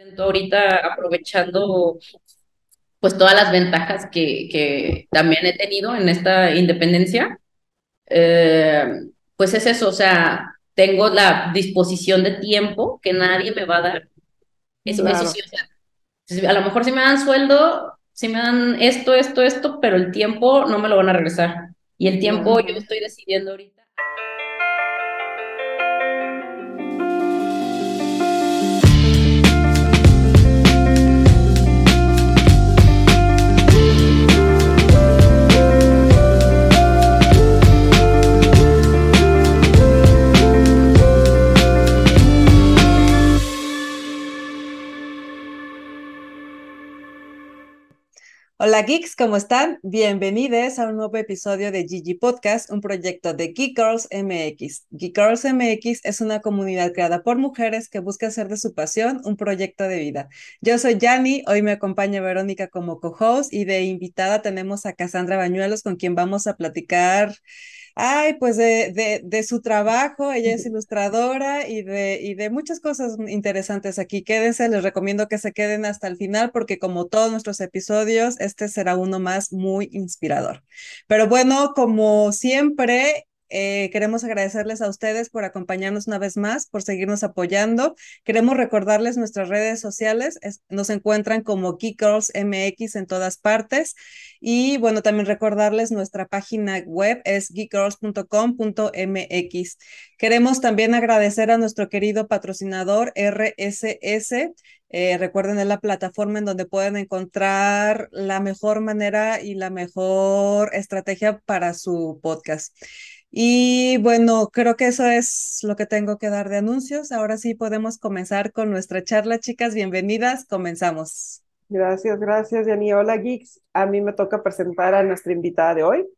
intento ahorita aprovechando pues todas las ventajas que, que también he tenido en esta independencia, eh, pues es eso, o sea, tengo la disposición de tiempo que nadie me va a dar. Eso, eso sí, o sea, a lo mejor si me dan sueldo, si me dan esto, esto, esto, pero el tiempo no me lo van a regresar. Y el tiempo yo estoy decidiendo ahorita Hola geeks, ¿cómo están? Bienvenidos a un nuevo episodio de Gigi Podcast, un proyecto de Geek Girls MX. Geek Girls MX es una comunidad creada por mujeres que busca hacer de su pasión un proyecto de vida. Yo soy Yani, hoy me acompaña Verónica como co-host y de invitada tenemos a Cassandra Bañuelos con quien vamos a platicar Ay, pues de, de, su trabajo, ella es ilustradora y de, y de muchas cosas interesantes aquí. Quédense, les recomiendo que se queden hasta el final porque como todos nuestros episodios, este será uno más muy inspirador. Pero bueno, como siempre, eh, queremos agradecerles a ustedes por acompañarnos una vez más, por seguirnos apoyando. Queremos recordarles nuestras redes sociales. nos encuentran como Geek Girls MX en todas partes. Y bueno, también recordarles nuestra página web es geekgirls.com.mx. Queremos también agradecer a nuestro querido patrocinador RSS. Eh, recuerden, es la plataforma en donde pueden encontrar la mejor manera y la mejor estrategia para su podcast. Y bueno, creo que eso es lo que tengo que dar de anuncios. Ahora sí podemos comenzar con nuestra charla, chicas. Bienvenidas, comenzamos. Gracias, gracias, Yani. Hola, geeks. A mí me toca presentar a nuestra invitada de hoy.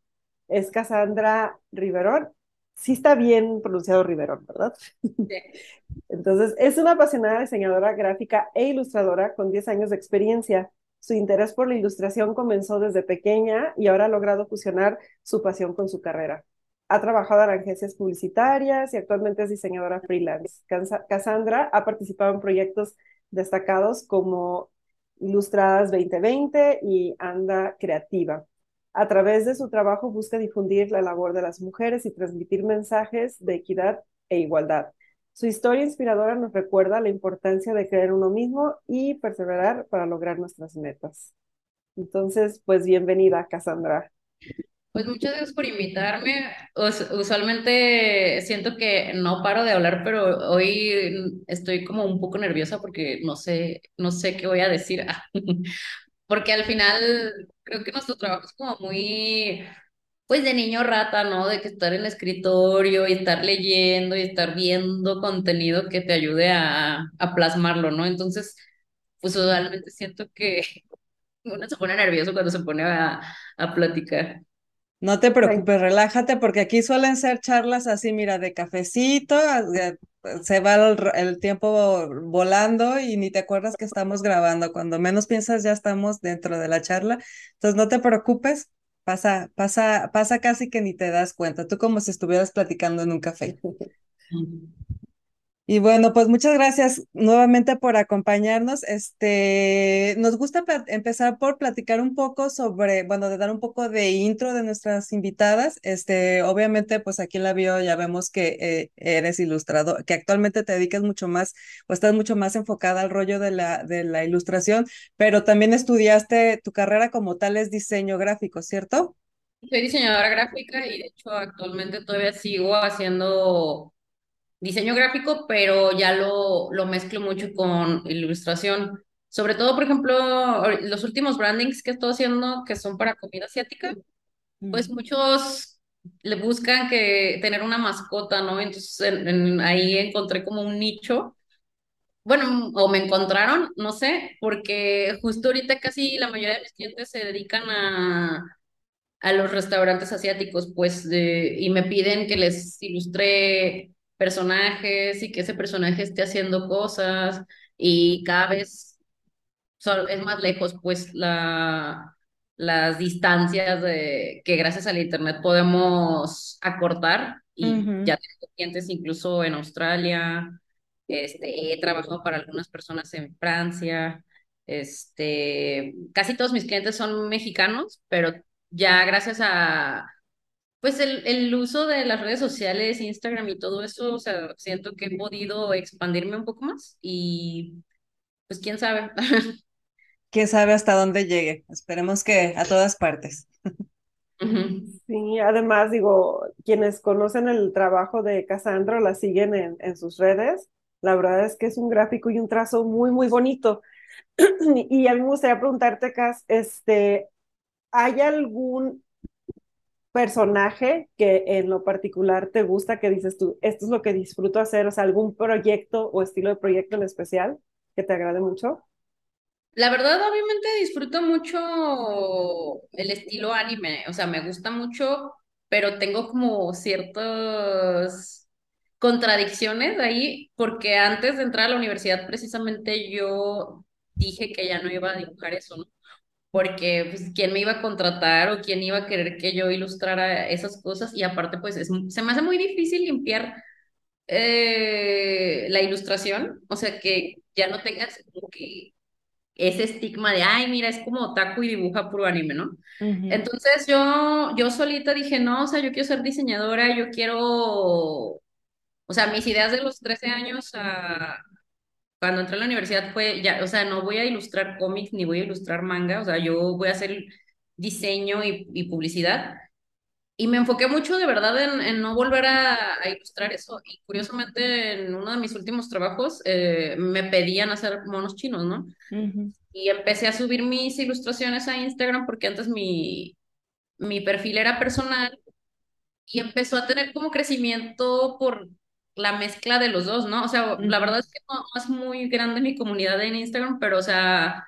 Es Cassandra Riverón. Sí está bien pronunciado Riverón, ¿verdad? Entonces, es una apasionada diseñadora gráfica e ilustradora con 10 años de experiencia. Su interés por la ilustración comenzó desde pequeña y ahora ha logrado fusionar su pasión con su carrera. Ha trabajado en agencias publicitarias y actualmente es diseñadora freelance. Cassandra ha participado en proyectos destacados como Ilustradas 2020 y Anda Creativa. A través de su trabajo busca difundir la labor de las mujeres y transmitir mensajes de equidad e igualdad. Su historia inspiradora nos recuerda la importancia de creer en uno mismo y perseverar para lograr nuestras metas. Entonces, pues bienvenida, Cassandra. Pues muchas gracias por invitarme. usualmente siento que no paro de hablar, pero hoy estoy como un poco nerviosa porque no sé, no sé qué voy a decir. Porque al final creo que nuestro trabajo es como muy, pues de niño rata, ¿no? De que estar en el escritorio y estar leyendo y estar viendo contenido que te ayude a, plasmarlo, ¿no? Entonces, pues usualmente siento que uno se pone nervioso cuando se pone a platicar. No te preocupes, relájate, porque aquí suelen ser charlas así, mira, de cafecito, se va el, tiempo volando y ni te acuerdas que estamos grabando. Cuando menos piensas ya estamos dentro de la charla. Entonces no te preocupes, pasa, pasa, pasa casi que ni te das cuenta. Tú como si estuvieras platicando en un café. Y bueno, pues muchas gracias nuevamente por acompañarnos. Este, nos gusta empezar por platicar un poco sobre, bueno, de dar un poco de intro de nuestras invitadas. Este, obviamente, pues aquí en la bio ya vemos que eh, eres ilustrador, que actualmente te dedicas mucho más o estás mucho más enfocada al rollo de la, de la ilustración, pero también estudiaste, tu carrera como tal es diseño gráfico, ¿cierto? Soy diseñadora gráfica y de hecho actualmente todavía sigo haciendo diseño gráfico, pero ya lo, lo mezclo mucho con ilustración. Sobre todo, por ejemplo, los últimos brandings que estoy haciendo, que son para comida asiática, pues muchos le buscan que tener una mascota, ¿no? Entonces ahí encontré como un nicho. Bueno, o me encontraron, no sé, porque justo ahorita casi la mayoría de mis clientes se dedican a, a los restaurantes asiáticos, pues, de, y me piden que les ilustre personajes y que ese personaje esté haciendo cosas y cada vez es más lejos pues la, las distancias de, que gracias al internet podemos acortar y ya tengo clientes incluso en Australia, Este, he trabajado para algunas personas en Francia. Este, casi todos mis clientes son mexicanos, pero ya gracias a pues el, el uso de las redes sociales, Instagram y todo eso, o sea, siento que he podido expandirme un poco más y pues quién sabe. Quién sabe hasta dónde llegue. Esperemos que a todas partes. Sí, además digo, quienes conocen el trabajo de Cassandra la siguen en, en sus redes. La verdad es que es un gráfico y un trazo muy, muy bonito. Y a mí me gustaría preguntarte, Cas, este, ¿hay algún personaje que en lo particular te gusta, que dices tú, esto es lo que disfruto hacer, o sea, algún proyecto o estilo de proyecto en especial que te agrade mucho? La verdad, obviamente disfruto mucho el estilo anime, o sea, me gusta mucho, pero tengo como ciertas contradicciones ahí, porque antes de entrar a la universidad, precisamente yo dije que ya no iba a dibujar eso, ¿no? Porque, pues, ¿quién me iba a contratar o quién iba a querer que yo ilustrara esas cosas? Y aparte, pues, es, se me hace muy difícil limpiar eh, la ilustración, o sea, que ya no tengas como que ese estigma de, ay, mira, es como otaku y dibuja puro anime, ¿no? Entonces yo, yo solita dije, no, o sea, yo quiero ser diseñadora, yo quiero, o sea, mis ideas de los 13 años a, cuando entré a la universidad fue, ya, o sea, no voy a ilustrar cómics ni voy a ilustrar manga, o sea, yo voy a hacer diseño y, y publicidad. Y me enfoqué mucho de verdad en, en no volver a, a, ilustrar eso. Y curiosamente, en uno de mis últimos trabajos eh, me pedían hacer monos chinos, ¿no? Ujú. Y empecé a subir mis ilustraciones a Instagram porque antes mi, mi perfil era personal y empezó a tener como crecimiento por la mezcla de los dos, ¿no? O sea, la verdad es que no, es muy grande mi comunidad en Instagram, pero o sea,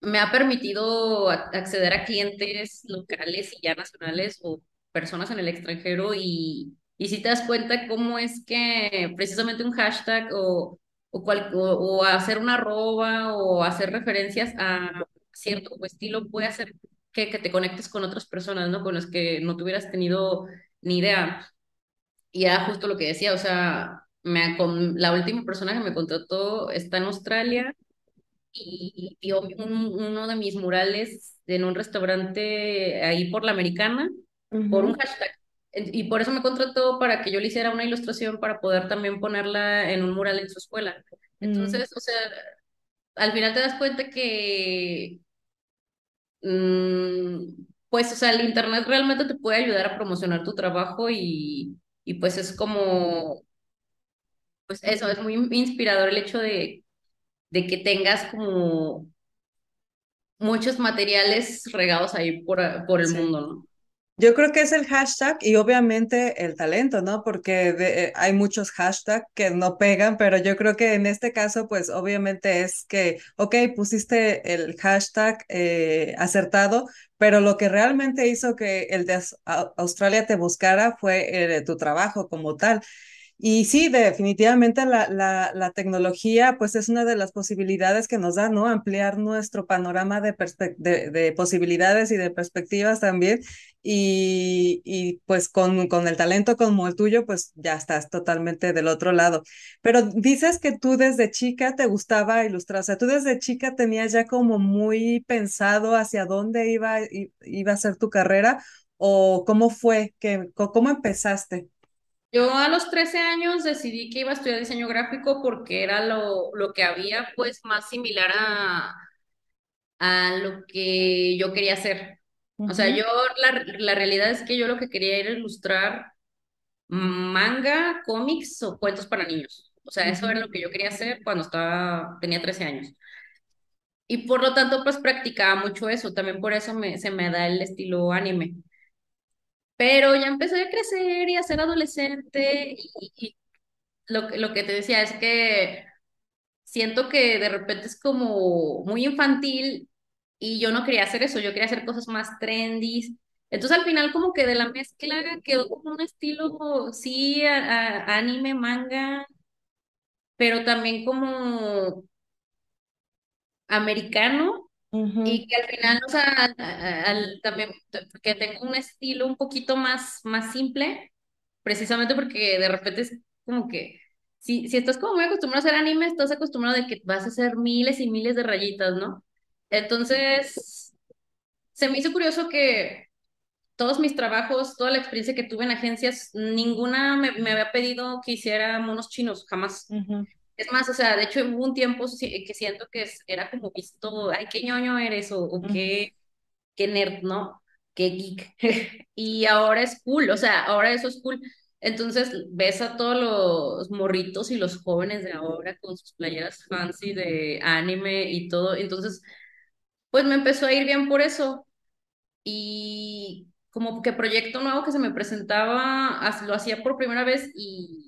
me ha permitido acceder a clientes locales y ya nacionales o personas en el extranjero y, y si te das cuenta cómo es que precisamente un hashtag o, o, cual- o, o hacer una arroba o hacer referencias a cierto estilo puede hacer que, que te conectes con otras personas, ¿no? Con las que no tuvieras tenido ni idea. Y era justo lo que decía, o sea, me, la última persona que me contrató está en Australia y vio un- uno de mis murales en un restaurante ahí por la Americana por un hashtag. Y por eso me contrató para que yo le hiciera una ilustración para poder también ponerla en un mural en su escuela. Mm, Entonces, o sea, al final te das cuenta que, mm, pues, o sea, el internet realmente te puede ayudar a promocionar tu trabajo y, y pues es como, pues eso, es muy inspirador el hecho de, de que tengas como muchos materiales regados ahí por, por el sí. mundo, ¿no? Yo creo que es el hashtag y obviamente el talento, ¿no? Porque de- eh, hay muchos hashtags que no pegan, pero yo creo que en este caso, pues obviamente es que, ok, pusiste el hashtag eh, acertado, pero lo que realmente hizo que el de Aus- Au- Australia te buscara fue eh, tu trabajo como tal. Y sí, definitivamente la, la, la tecnología pues es una de las posibilidades que nos da, ¿no? Ampliar nuestro panorama de, de, de posibilidades y de perspectivas también. Y, y pues con, con el talento como el tuyo, pues ya estás totalmente del otro lado. Pero dices que tú desde chica te gustaba ilustrar, o sea, tú desde chica tenías ya como muy pensado hacia dónde iba, iba a ser tu carrera o cómo fue, que, cómo empezaste. Yo a los 13 años decidí que iba a estudiar diseño gráfico porque era lo, lo que había pues más similar a, a lo que yo quería hacer. O sea, yo la, la realidad es que yo lo que quería era ilustrar manga, cómics o cuentos para niños. O sea, eso era lo que yo quería hacer cuando estaba, tenía 13 años. Y por lo tanto, pues practicaba mucho eso. También por eso me, se me da el estilo anime. Pero ya empecé a crecer y a ser adolescente y, y lo, lo que te decía es que siento que de repente es como muy infantil y yo no quería hacer eso, yo quería hacer cosas más trendy. Entonces al final como que de la mezcla quedó como un estilo, sí, anime, manga, pero también como americano Ujú, y que al final, o sea, al- al- también que tenga un estilo un poquito más, más simple, precisamente porque de repente es como que si, si estás como muy acostumbrado a hacer anime, estás acostumbrado de que vas a hacer miles y miles de rayitas, ¿no? Entonces, se me hizo curioso que todos mis trabajos, toda la experiencia que tuve en agencias, ninguna me, me había pedido que hiciera monos chinos, jamás. Ujú, Es más, o sea, de hecho hubo un tiempo que siento que era como visto, ay, qué ñoño eres o, o qué, qué nerd, ¿no? Qué geek. Y ahora es cool, o sea, ahora eso es cool. Entonces ves a todos los morritos y los jóvenes de ahora con sus playeras fancy de anime y todo. Entonces, pues me empezó a ir bien por eso. Y como que proyecto nuevo que se me presentaba, lo hacía por primera vez y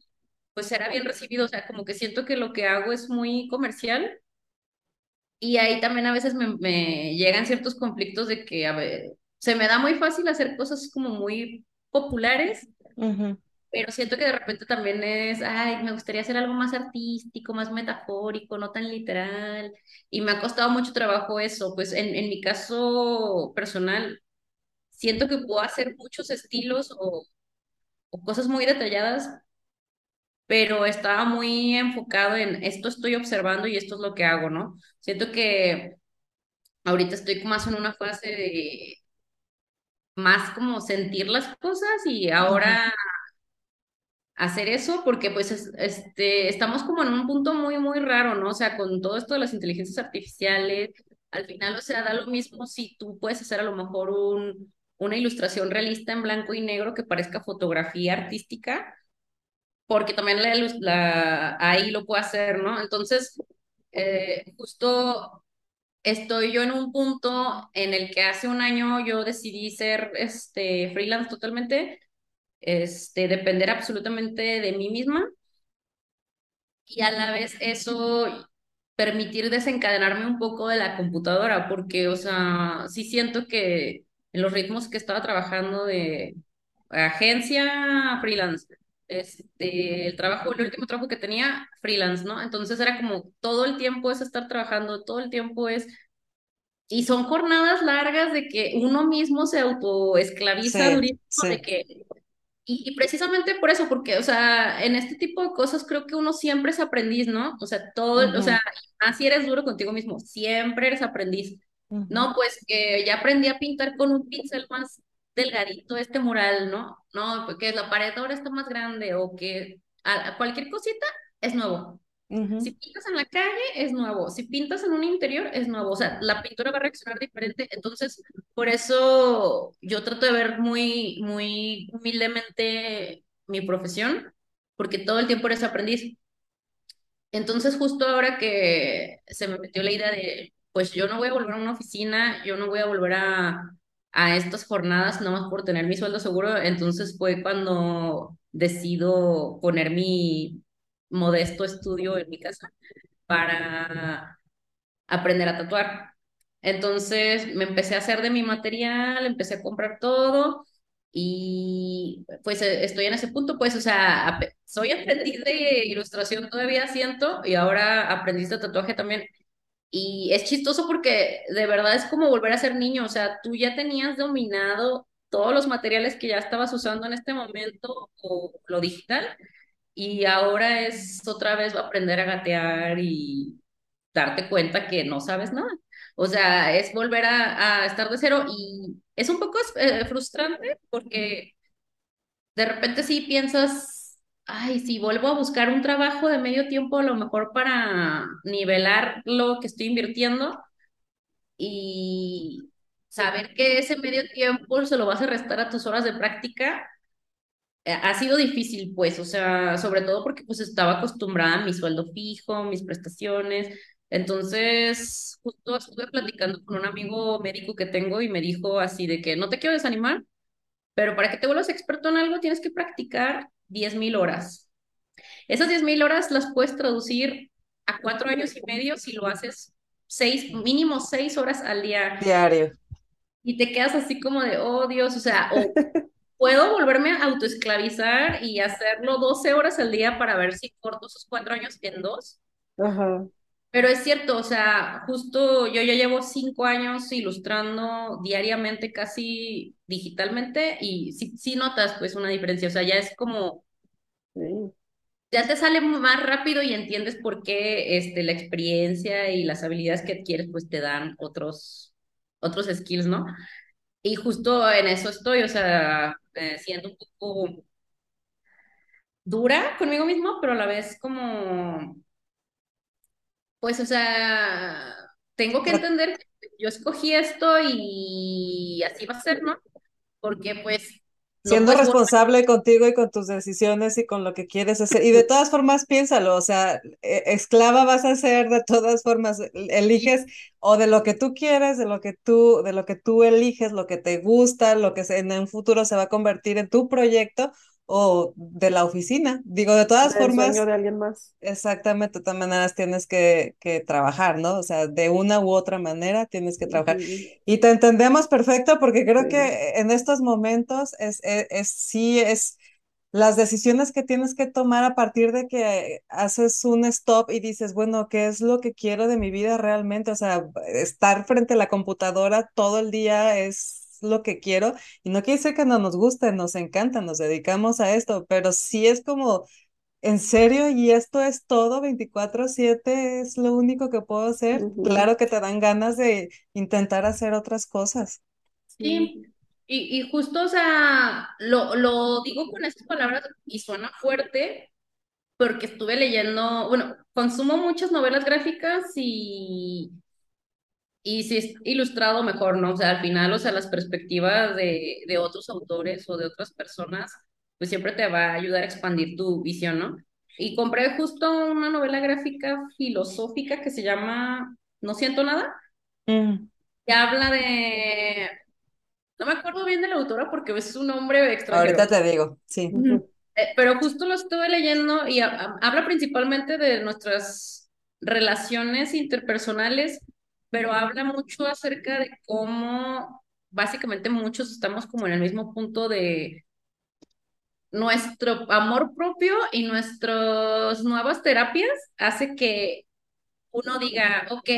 pues era bien recibido. O sea, como que siento que lo que hago es muy comercial y ahí también a veces me, me llegan ciertos conflictos de que, a ver, se me da muy fácil hacer cosas como muy populares, pero siento que de repente también es, ay, me gustaría hacer algo más artístico, más metafórico, no tan literal. Y me ha costado mucho trabajo eso. Pues en, en mi caso personal, siento que puedo hacer muchos estilos o, o cosas muy detalladas, pero estaba muy enfocado en esto estoy observando y esto es lo que hago, ¿no? Siento que ahorita estoy más en una fase de más como sentir las cosas y ahora hacer eso porque pues es- este, estamos como en un punto muy, muy raro, ¿no? O sea, con todo esto de las inteligencias artificiales, al final, o sea, da lo mismo si tú puedes hacer a lo mejor un, una ilustración realista en blanco y negro que parezca fotografía artística, porque también ahí lo puedo hacer, ¿no? Entonces, eh, justo estoy yo en un punto en el que hace un año yo decidí ser este, freelance totalmente, este, depender absolutamente de mí misma y a la vez eso permitir desencadenarme un poco de la computadora, porque, o sea, sí siento que en los ritmos que estaba trabajando de agencia freelance, este, el trabajo, el último trabajo que tenía freelance, ¿no? Entonces era como todo el tiempo es estar trabajando, todo el tiempo es, y son jornadas largas de que uno mismo se autoesclaviza Sí, durísimo, de sí. que y, y precisamente por eso, porque, o sea, en este tipo de cosas creo que uno siempre es aprendiz, ¿no? O sea, todo, o Ujú, sea, más si eres duro contigo mismo, siempre eres aprendiz. ujú, No, pues que ya aprendí a pintar con un pincel más delgadito este mural, ¿no? No, porque la pared ahora está más grande o que a- cualquier cosita es nuevo. Si pintas en la calle, es nuevo. Si pintas en un interior, es nuevo. O sea, la pintura va a reaccionar diferente. Entonces, por eso yo trato de ver muy, muy humildemente mi profesión, porque todo el tiempo eres aprendiz. Entonces, justo ahora que se me metió la idea de, pues yo no voy a volver a una oficina, yo no voy a volver a, a estas jornadas nomás por tener mi sueldo seguro, entonces fue cuando decido poner mi modesto estudio en mi casa para aprender a tatuar. Entonces me empecé a hacer de mi material, empecé a comprar todo y pues eh, estoy en ese punto, pues, o sea, soy aprendiz de ilustración todavía siento y ahora aprendiz de tatuaje también. Y es chistoso porque de verdad es como volver a ser niño, o sea, tú ya tenías dominado todos los materiales que ya estabas usando en este momento o lo digital y ahora es otra vez aprender a gatear y darte cuenta que no sabes nada. O sea, es volver a, estar de cero y es un poco eh, frustrante porque de repente sí piensas, ay, si vuelvo a buscar un trabajo de medio tiempo, a lo mejor para nivelar lo que estoy invirtiendo y saber que ese medio tiempo se lo vas a restar a tus horas de práctica eh, ha sido difícil, pues, o sea, sobre todo porque pues estaba acostumbrada a mi sueldo fijo, mis prestaciones. Entonces, justo estuve platicando con un amigo médico que tengo y me dijo así de que no te quiero desanimar, pero para que te vuelvas experto en algo tienes que practicar diez mil horas. Esas diez mil horas las puedes traducir a cuatro años y medio si lo haces seis, mínimo seis horas al día Diario. y te quedas así como de, oh Dios, o sea, puedo volverme a autoesclavizar y hacerlo 12 horas al día para ver si corto esos cuatro años en dos. Ajá, Pero es cierto, o sea, justo yo ya llevo cinco años ilustrando diariamente, casi digitalmente, y sí, sí notas pues una diferencia, o sea, ya es como, ya te sale más rápido y entiendes por qué este, la experiencia y las habilidades que adquieres pues te dan otros, otros skills, ¿no? Y justo en eso estoy, o sea, eh, siendo un poco dura conmigo mismo, pero a la vez como, pues, o sea, tengo que entender que yo escogí esto y así va a ser, ¿no? Porque pues Siendo responsable contigo y con tus decisiones y con lo que quieres hacer. Y de todas formas, piénsalo, o sea, e, esclava vas a ser de todas formas, eliges o de lo que tú quieres, de lo que tú, de lo que tú eliges, lo que te gusta, lo que en un futuro se va a convertir en tu proyecto, o de la oficina. Digo, de todas formas. de alguien más. Exactamente, de todas maneras tienes que, que, trabajar, ¿no? O sea, de una u otra manera tienes que trabajar. Y te entendemos perfecto porque creo que en estos momentos es, es, es, sí es las decisiones que tienes que tomar a partir de que haces un stop y dices, bueno, ¿qué es lo que quiero de mi vida realmente? O sea, estar frente a la computadora todo el día es lo que quiero. Y no quiere decir que no nos guste, nos encanta, nos dedicamos a esto, pero sí es como, ¿en serio? ¿Y esto es todo? ¿24/7 es lo único que puedo hacer? Claro que te dan ganas de intentar hacer otras cosas. Sí, y, y justo, o sea, lo, lo digo con estas palabras y suena fuerte, porque estuve leyendo, bueno, consumo muchas novelas gráficas y y si es ilustrado, mejor, ¿no? O sea, al final, o sea, las perspectivas de, de otros autores o de otras personas, pues siempre te va a ayudar a expandir tu visión, ¿no? Y compré justo una novela gráfica filosófica que se llama No siento nada, mm. que habla de... No me acuerdo bien de la autora porque es un nombre extranjero. Ahorita te digo, sí. Eh, pero justo lo estuve leyendo y habla principalmente de nuestras relaciones interpersonales pero habla mucho acerca de cómo básicamente muchos estamos como en el mismo punto de nuestro amor propio y nuestras nuevas terapias hace que uno diga, ok,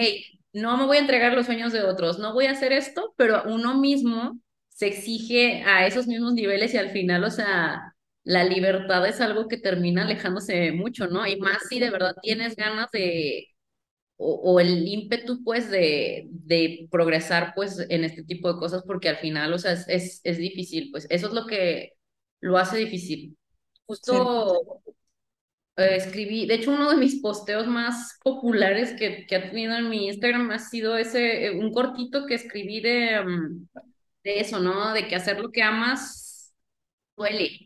no me voy a entregar los sueños de otros, no voy a hacer esto, pero uno mismo se exige a esos mismos niveles y al final, o sea, la libertad es algo que termina alejándose mucho, ¿no? Y más si de verdad tienes ganas de o, el ímpetu, pues, de, de, progresar, pues, en este tipo de cosas, porque al final, o sea, es, es, difícil, pues, eso es lo que lo hace difícil. Justo eh, escribí, de hecho, uno de mis posteos más populares que, que ha tenido en mi Instagram ha sido ese, eh, un cortito que escribí de, mm, de eso, ¿no? De que hacer lo que amas duele.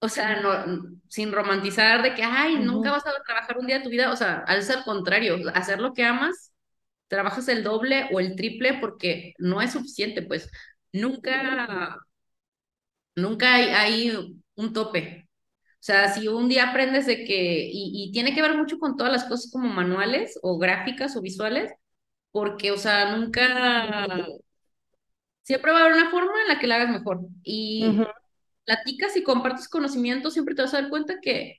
O sea, no, sin romantizar de que, ay, nunca vas a trabajar un día de tu vida. O sea, al ser contrario, hacer lo que amas, trabajas el doble o el triple porque no es suficiente, pues nunca, nunca hay, hay un tope. O sea, si un día aprendes de que, y, y, tiene que ver mucho con todas las cosas como manuales o gráficas o visuales, porque, o sea, nunca, siempre va a haber una forma en la que la hagas mejor. Y platicas y compartes conocimiento, siempre te vas a dar cuenta que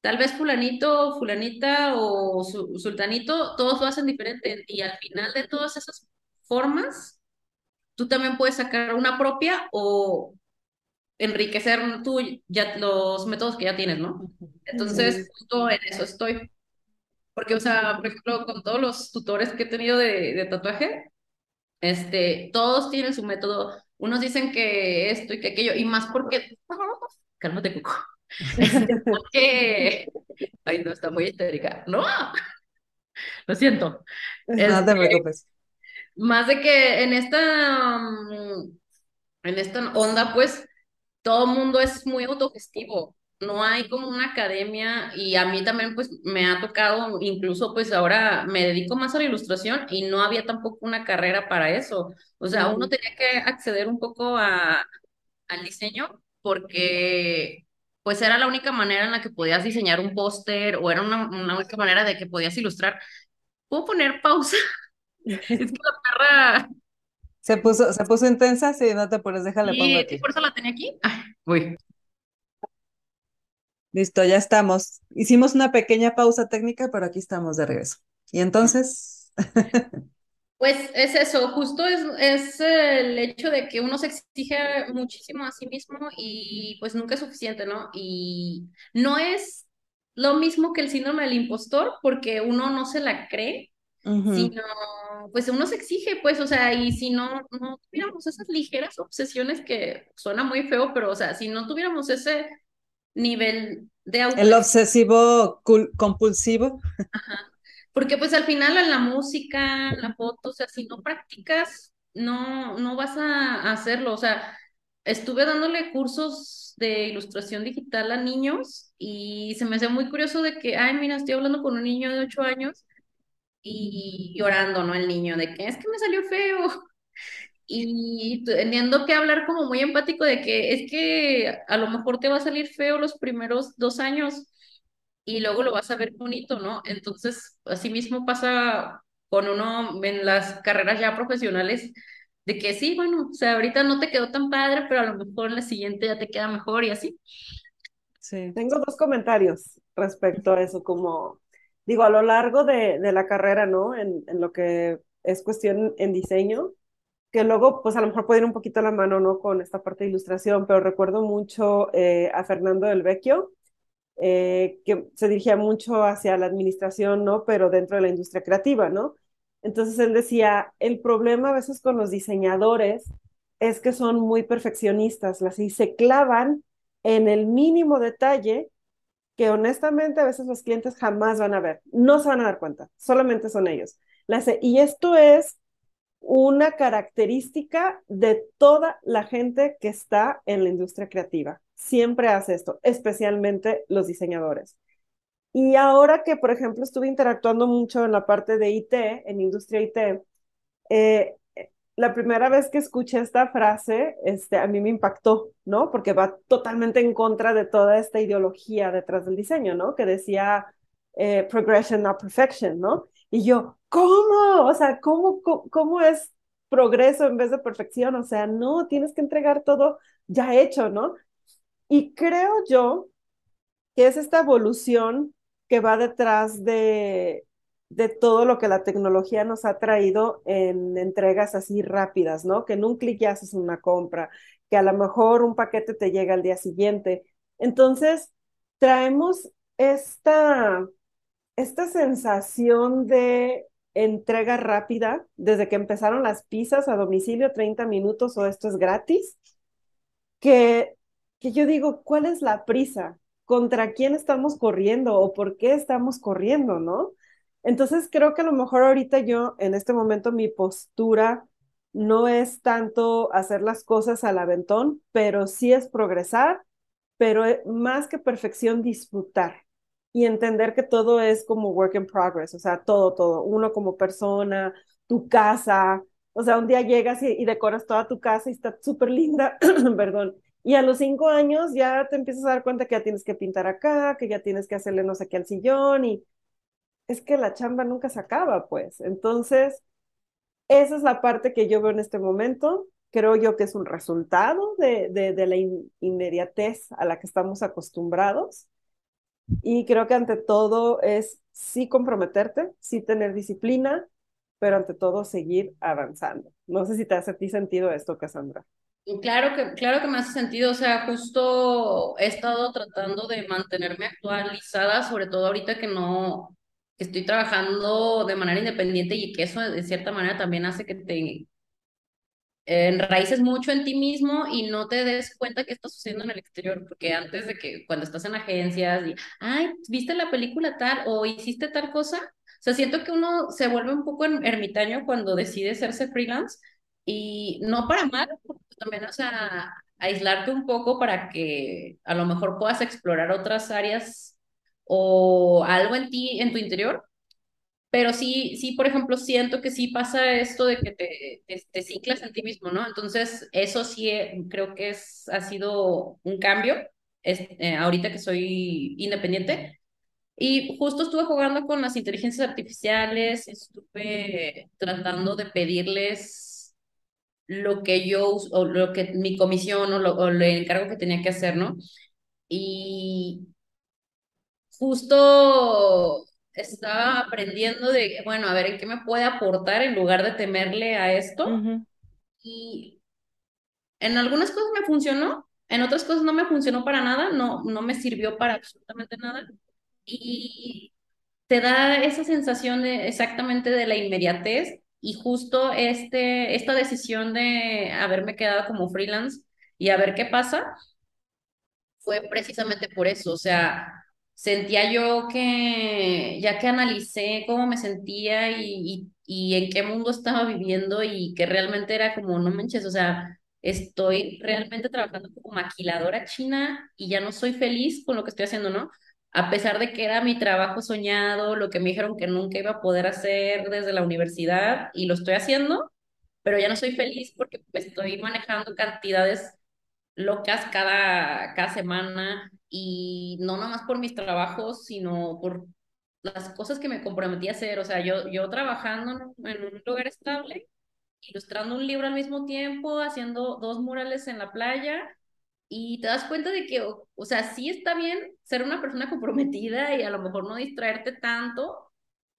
tal vez fulanito, fulanita o sultanito, todos lo hacen diferente y al final de todas esas formas, tú también puedes sacar una propia o enriquecer tú ya los métodos que ya tienes, ¿no? Entonces, justo en eso estoy. Porque, o sea, por ejemplo, con todos los tutores que he tenido de, de tatuaje, este, todos tienen su método, unos dicen que esto y que aquello, y más porque, cálmate, Cuco. porque, ay, no, está muy histérica. No, lo siento. No te este, preocupes. Más de que en esta, mm, en esta onda, pues, todo el mundo es muy autogestivo no hay como una academia y a mí también pues me ha tocado, incluso pues ahora me dedico más a la ilustración y no había tampoco una carrera para eso. O sea, uno tenía que acceder un poco a, al diseño porque pues era la única manera en la que podías diseñar un póster o era una, una única manera de que podías ilustrar. ¿Puedo poner pausa? es que la perra... Se puso, se puso intensa, sí, no te pongo aquí. ¿Por eso la tenía aquí? Ay. Listo, ya estamos. Hicimos una pequeña pausa técnica, pero aquí estamos de regreso. Y entonces... Pues es eso, justo es, es el hecho de que uno se exige muchísimo a sí mismo y pues nunca es suficiente, ¿no? Y no es lo mismo que el síndrome del impostor, porque uno no se la cree, sino, pues uno se exige, pues, o sea, y si no, no tuviéramos esas ligeras obsesiones que suena muy feo, pero, o sea, si no tuviéramos ese nivel de auto... El obsesivo compulsivo. Ajá. Porque pues al final en la música, en la foto, o sea, si no practicas, no, no vas a hacerlo, o sea, estuve dándole cursos de ilustración digital a niños y se me hace muy curioso de que, ay, mira, estoy hablando con un niño de 8 años y llorando, ¿no? El niño, de que es que me salió feo. Y teniendo que hablar como muy empático de que es que a lo mejor te va a salir feo los primeros dos años y luego lo vas a ver bonito, ¿no? Entonces, así mismo pasa con uno en las carreras ya profesionales de que sí, bueno, o sea, ahorita no te quedó tan padre, pero a lo mejor en la siguiente ya te queda mejor y así. Sí. Tengo dos comentarios respecto a eso, como digo, a lo largo de, de la carrera, ¿no? En, en, lo que es cuestión en diseño, que luego, pues a lo mejor puede ir un poquito la mano, ¿no? Con esta parte de ilustración, pero recuerdo mucho eh, a Fernando del Vecchio, eh, que se dirigía mucho hacia la administración, ¿no? Pero dentro de la industria creativa, ¿no? Entonces él decía, el problema a veces con los diseñadores es que son muy perfeccionistas, y se clavan en el mínimo detalle que honestamente a veces los clientes jamás van a ver, no se van a dar cuenta, solamente son ellos. Y esto es una característica de toda la gente que está en la industria creativa. Siempre hace esto, especialmente los diseñadores. Y ahora que, por ejemplo, estuve interactuando mucho en la parte de IT, en industria IT, eh, la primera vez que escuché esta frase, este, a mí me impactó, ¿no? Porque va totalmente en contra de toda esta ideología detrás del diseño, ¿no? Que decía eh, progression, not perfection, ¿no? Y yo, ¿cómo? O sea, ¿cómo, ¿cómo, cómo es progreso en vez de perfección? O sea, no, tienes que entregar todo ya hecho, ¿no? Y creo yo que es esta evolución que va detrás de, de todo lo que la tecnología nos ha traído en entregas así rápidas, ¿no? Que en un clic ya haces una compra, que a lo mejor un paquete te llega al día siguiente. Entonces, traemos esta, esta sensación de entrega rápida desde que empezaron las pizzas a domicilio, 30 minutos o esto es gratis, que, que yo digo, ¿cuál es la prisa? contra quién estamos corriendo o por qué estamos corriendo, ¿no? Entonces creo que a lo mejor ahorita yo, en este momento, mi postura no es tanto hacer las cosas al aventón, pero sí es progresar, pero más que perfección, disfrutar y entender que todo es como work in progress, o sea, todo, todo, uno como persona, tu casa, o sea, un día llegas y, y decoras toda tu casa y está súper linda, perdón, y a los cinco años ya te empiezas a dar cuenta que ya tienes que pintar acá, que ya tienes que hacerle no sé qué al sillón y es que la chamba nunca se acaba, pues. Entonces, esa es la parte que yo veo en este momento. Creo yo que es un resultado de, de, la inmediatez a la que estamos acostumbrados. Y creo que ante todo es sí comprometerte, sí tener disciplina, pero ante todo seguir avanzando. No sé si te hace a ti sentido esto, Cassandra. Claro que, claro que me hace sentido, o sea, justo he estado tratando de mantenerme actualizada, sobre todo ahorita que no estoy trabajando de manera independiente y que eso de cierta manera también hace que te enraíces mucho en ti mismo y no te des cuenta que está sucediendo en el exterior, porque antes de que cuando estás en agencias y, ay, ¿viste la película tal o hiciste tal cosa? O sea, siento que uno se vuelve un poco ermitaño cuando decide hacerse freelance y no para mal, también, o sea, aislarte un poco para que a lo mejor puedas explorar otras áreas o algo en ti, en tu interior. Pero sí, sí, por ejemplo, siento que sí pasa esto de que te, te, ciclas en ti mismo, ¿no? Entonces, eso sí eh, creo que es, ha sido un cambio es, eh, ahorita que soy independiente. Y justo estuve jugando con las inteligencias artificiales, estuve tratando de pedirles lo que yo, o lo que mi comisión o, lo, el encargo que tenía que hacer, ¿no? Y justo estaba aprendiendo de, bueno, a ver, ¿en qué me puede aportar en lugar de temerle a esto? Y en algunas cosas me funcionó, en otras cosas no me funcionó para nada, no, no me sirvió para absolutamente nada. y te da esa sensación de exactamente de la inmediatez y justo este, esta decisión de haberme quedado como freelance y a ver qué pasa fue precisamente por eso, o sea, sentía yo que ya que analicé cómo me sentía y, y, en qué mundo estaba viviendo y que realmente era como, no manches, o sea, estoy realmente trabajando como maquiladora china y ya no soy feliz con lo que estoy haciendo, ¿no? A pesar de que era mi trabajo soñado, lo que me dijeron que nunca iba a poder hacer desde la universidad y lo estoy haciendo, pero ya no soy feliz porque estoy manejando cantidades locas cada, cada semana y no nada más por mis trabajos, sino por las cosas que me comprometí a hacer. O sea, yo, yo trabajando en, un lugar estable, ilustrando un libro al mismo tiempo, haciendo dos murales en la playa y te das cuenta de que, o, o sea, sí está bien ser una persona comprometida y a lo mejor no distraerte tanto,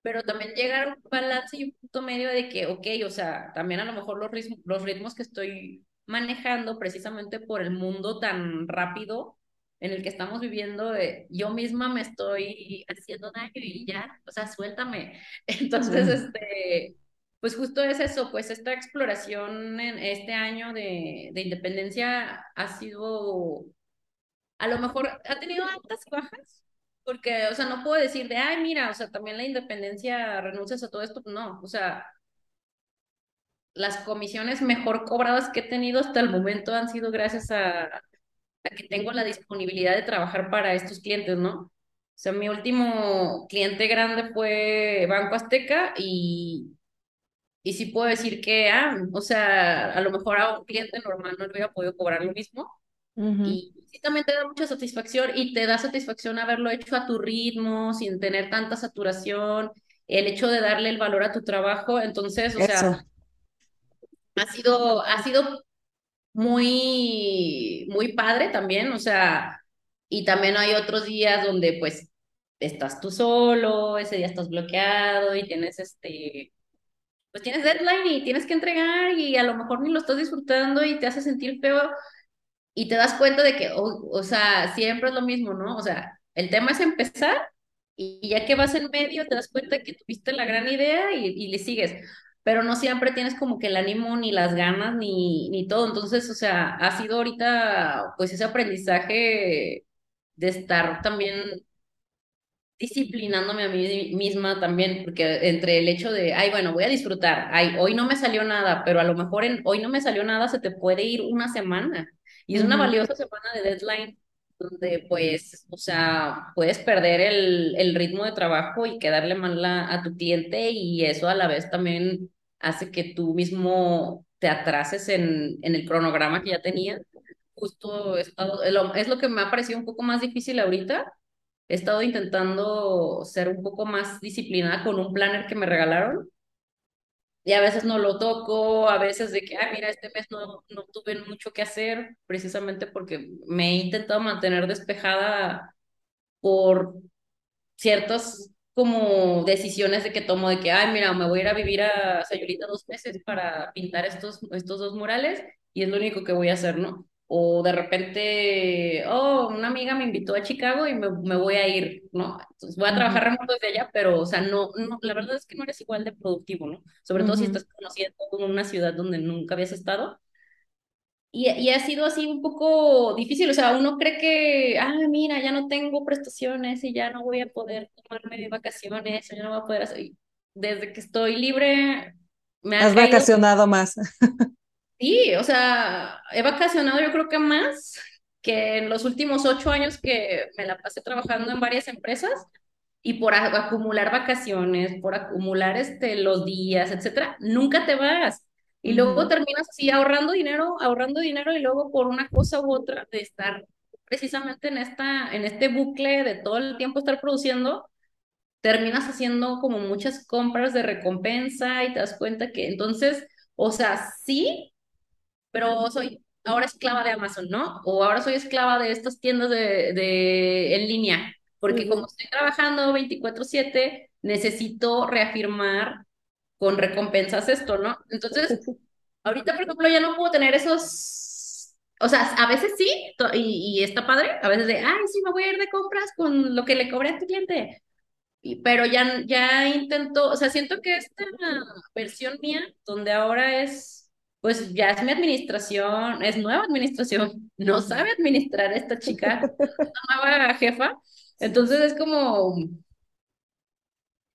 pero también llegar a un balance y un punto medio de que, ok, o sea, también a lo mejor los ritmos, los ritmos que estoy manejando precisamente por el mundo tan rápido en el que estamos viviendo, eh, yo misma me estoy haciendo daño y ya, o sea, suéltame. Entonces, este, pues justo es eso, pues esta exploración en este año de, de independencia ha sido, a lo mejor ha tenido altas y bajas, porque, o sea, no puedo decir de, ay, mira, o sea, también la independencia renuncias a todo esto, no, o sea, las comisiones mejor cobradas que he tenido hasta el momento han sido gracias a, a que tengo la disponibilidad de trabajar para estos clientes, ¿no? O sea, mi último cliente grande fue Banco Azteca y, y sí puedo decir que, ah, o sea, a lo mejor a un cliente normal no le hubiera podido cobrar lo mismo. Y sí también te da mucha satisfacción y te da satisfacción haberlo hecho a tu ritmo, sin tener tanta saturación, el hecho de darle el valor a tu trabajo. Entonces, o Eso. sea, ha sido, ha sido muy, muy padre también, o sea, y también hay otros días donde pues estás tú solo, ese día estás bloqueado y tienes este, pues tienes deadline y tienes que entregar y a lo mejor ni lo estás disfrutando y te hace sentir feo y te das cuenta de que, o, o sea, siempre es lo mismo, ¿no? O sea, el tema es empezar y ya que vas en medio te das cuenta que tuviste la gran idea y, y le sigues pero no siempre tienes como que el ánimo ni las ganas ni, ni todo. Entonces, o sea, ha sido ahorita pues ese aprendizaje de estar también disciplinándome a mí misma también, porque entre el hecho de, ay, bueno, voy a disfrutar, ay, hoy no me salió nada, pero a lo mejor en hoy no me salió nada, se te puede ir una semana. Y es una valiosa semana de deadline donde pues, o sea, puedes perder el, el ritmo de trabajo y quedarle mal a, a tu cliente y eso a la vez también hace que tú mismo te atrases en, en el cronograma que ya tenías. Justo he estado, es lo que me ha parecido un poco más difícil ahorita. He estado intentando ser un poco más disciplinada con un planner que me regalaron y a veces no lo toco, a veces de que, ah, mira, este mes no, no tuve mucho que hacer, precisamente porque me he intentado mantener despejada por ciertas como decisiones de que tomo de que, ay, mira, me voy a ir a vivir a Sayulita dos meses para pintar estos, estos dos murales y es lo único que voy a hacer, ¿no? O de repente, oh, una amiga me invitó a Chicago y me, me voy a ir, ¿no? Entonces voy a trabajar remoto desde allá, pero, o sea, no, no, la verdad es que no eres igual de productivo, ¿no? Sobre todo si ujú. estás conociendo como una ciudad donde nunca habías estado. Y, y ha sido así un poco difícil, o sea, uno cree que, ah, mira, ya no tengo prestaciones y ya no voy a poder tomarme vacaciones, o ya no voy a poder hacer... Desde que estoy libre, me han Has caído, vacacionado más. sí, o sea, he vacacionado yo creo que más que en los últimos ocho años que me la pasé trabajando en varias empresas y por acumular vacaciones, por acumular este, los días, etcétera, nunca te vas. Y luego Ujú, terminas así ahorrando dinero, ahorrando dinero y luego por una cosa u otra de estar precisamente en esta, en este bucle de todo el tiempo estar produciendo, terminas haciendo como muchas compras de recompensa y te das cuenta que entonces, o sea, sí, pero soy ahora esclava de Amazon, ¿no? O ahora soy esclava de estas tiendas de, de en línea, porque como Ujú. estoy trabajando veinticuatro siete necesito reafirmar con recompensas esto, ¿no? Entonces, ahorita, por ejemplo, ya no puedo tener esos o sea, a veces sí, y, y, está padre, a veces de, ay, sí, me voy a ir de compras con lo que le cobré a este cliente. Pero ya, ya intento, o sea, siento que esta versión mía, donde ahora es, pues ya es mi administración, es nueva administración, no sabe administrar esta chica, esta nueva jefa, entonces es como,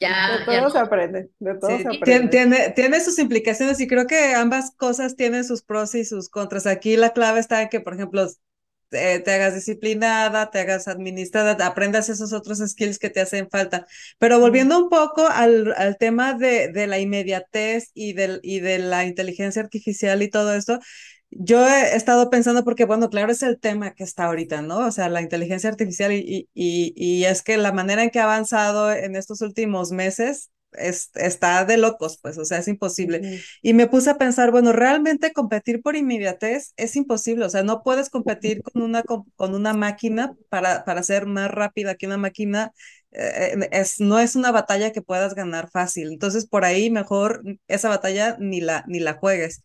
ya, de todo se aprende, de todo se aprende. Tiene, tiene, sus implicaciones y creo que ambas cosas tienen sus pros y sus contras. Aquí la clave está en que, por ejemplo, te, hagas disciplinada, te hagas administrada, aprendas esos otros skills que te hacen falta. Pero volviendo un poco al, al tema de, de, la inmediatez y, del, y de la inteligencia artificial y todo esto, yo he estado pensando porque, bueno, claro, es el tema que está ahorita, ¿no? O sea, la inteligencia artificial y, y, y es que la manera en que ha avanzado en estos últimos meses es, está de locos, pues, o sea, es imposible. Y me puse a pensar, bueno, realmente competir por inmediatez es imposible, o sea, no puedes competir con una, con, una máquina para, para ser más rápida que una máquina. Eh, es, no es una batalla que puedas ganar fácil. Entonces, por ahí mejor esa batalla ni la, ni la juegues.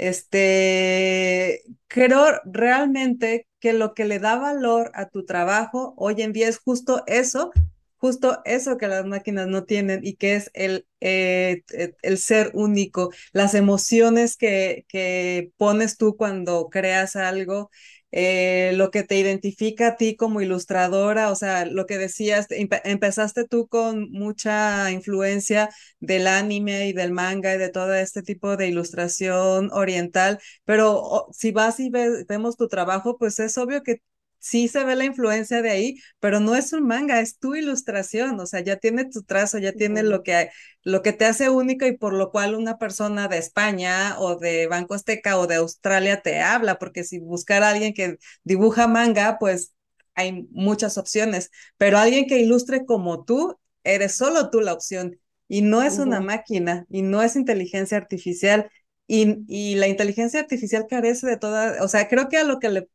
Este, creo realmente que lo que le da valor a tu trabajo hoy en día es justo eso, justo eso que las máquinas no tienen y que es el, eh, el ser único, las emociones que, que pones tú cuando creas algo, eh, lo que te identifica a ti como ilustradora, o sea, lo que decías, empezaste tú con mucha influencia del anime y del manga y de todo este tipo de ilustración oriental, pero si vas y vemos tu trabajo, pues es obvio que sí se ve la influencia de ahí, pero no es un manga, es tu ilustración, o sea, ya tiene tu trazo, ya tiene lo que, lo que te hace único y por lo cual una persona de España o de Banco Azteca o de Australia te habla, porque si buscar a alguien que dibuja manga, pues hay muchas opciones, pero alguien que ilustre como tú, eres solo tú la opción y no es una máquina y no es inteligencia artificial. Y, y, la inteligencia artificial carece de toda, o sea, creo que a lo que le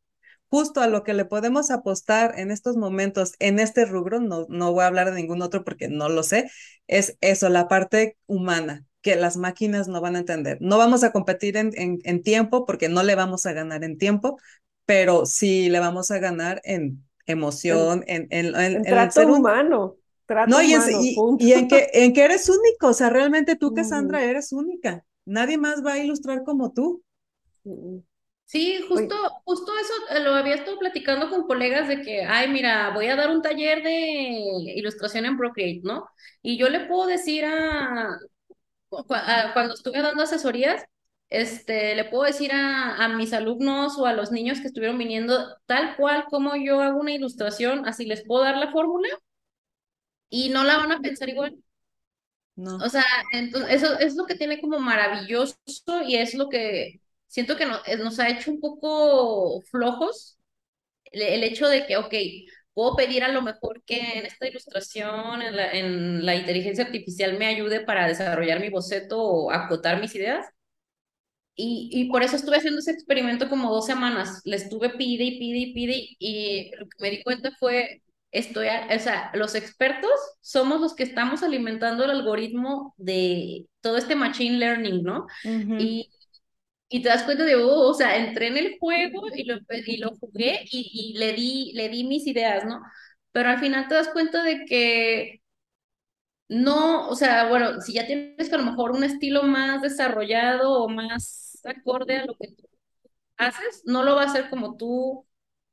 justo a lo que le podemos apostar en estos momentos, en este rubro, no, no voy a hablar de ningún otro porque no lo sé, es eso, la parte humana que las máquinas no van a entender. No vamos a competir en, en, tiempo porque no le vamos a ganar en tiempo, pero sí le vamos a ganar en emoción, en, en, en, trato el humano. Trato no, y, humano, y, en, que, en que eres único, o sea, realmente tú, Cassandra, eres única. Nadie más va a ilustrar como tú. Sí, justo, justo eso eh, lo había estado platicando con colegas de que, ay, mira, voy a dar un taller de ilustración en Procreate, ¿no? Y yo le puedo decir a, cuando estuve dando asesorías, este, le puedo decir a, a mis alumnos o a los niños que estuvieron viniendo tal cual como yo hago una ilustración, así les puedo dar la fórmula y no la van a pensar igual. No. O sea, entonces, eso es lo que tiene como maravilloso y es lo que siento que eh, nos ha hecho un poco flojos el, hecho de que, ok, puedo pedir a lo mejor que en esta ilustración, en la, en la inteligencia artificial me ayude para desarrollar mi boceto o acotar mis ideas. Y, y, por eso estuve haciendo ese experimento como dos semanas. Le estuve pide y pide y pide y lo que me di cuenta fue, estoy, o sea, los expertos somos los que estamos alimentando el algoritmo de todo este machine learning, ¿no? Y y te das cuenta de, oh, o sea, entré en el juego y lo, y lo jugué y, y le, di, le di mis ideas, ¿no? Pero al final te das cuenta de que no, o sea, bueno, si ya tienes a lo mejor un estilo más desarrollado o más acorde a lo que tú haces, no lo va a hacer como tú.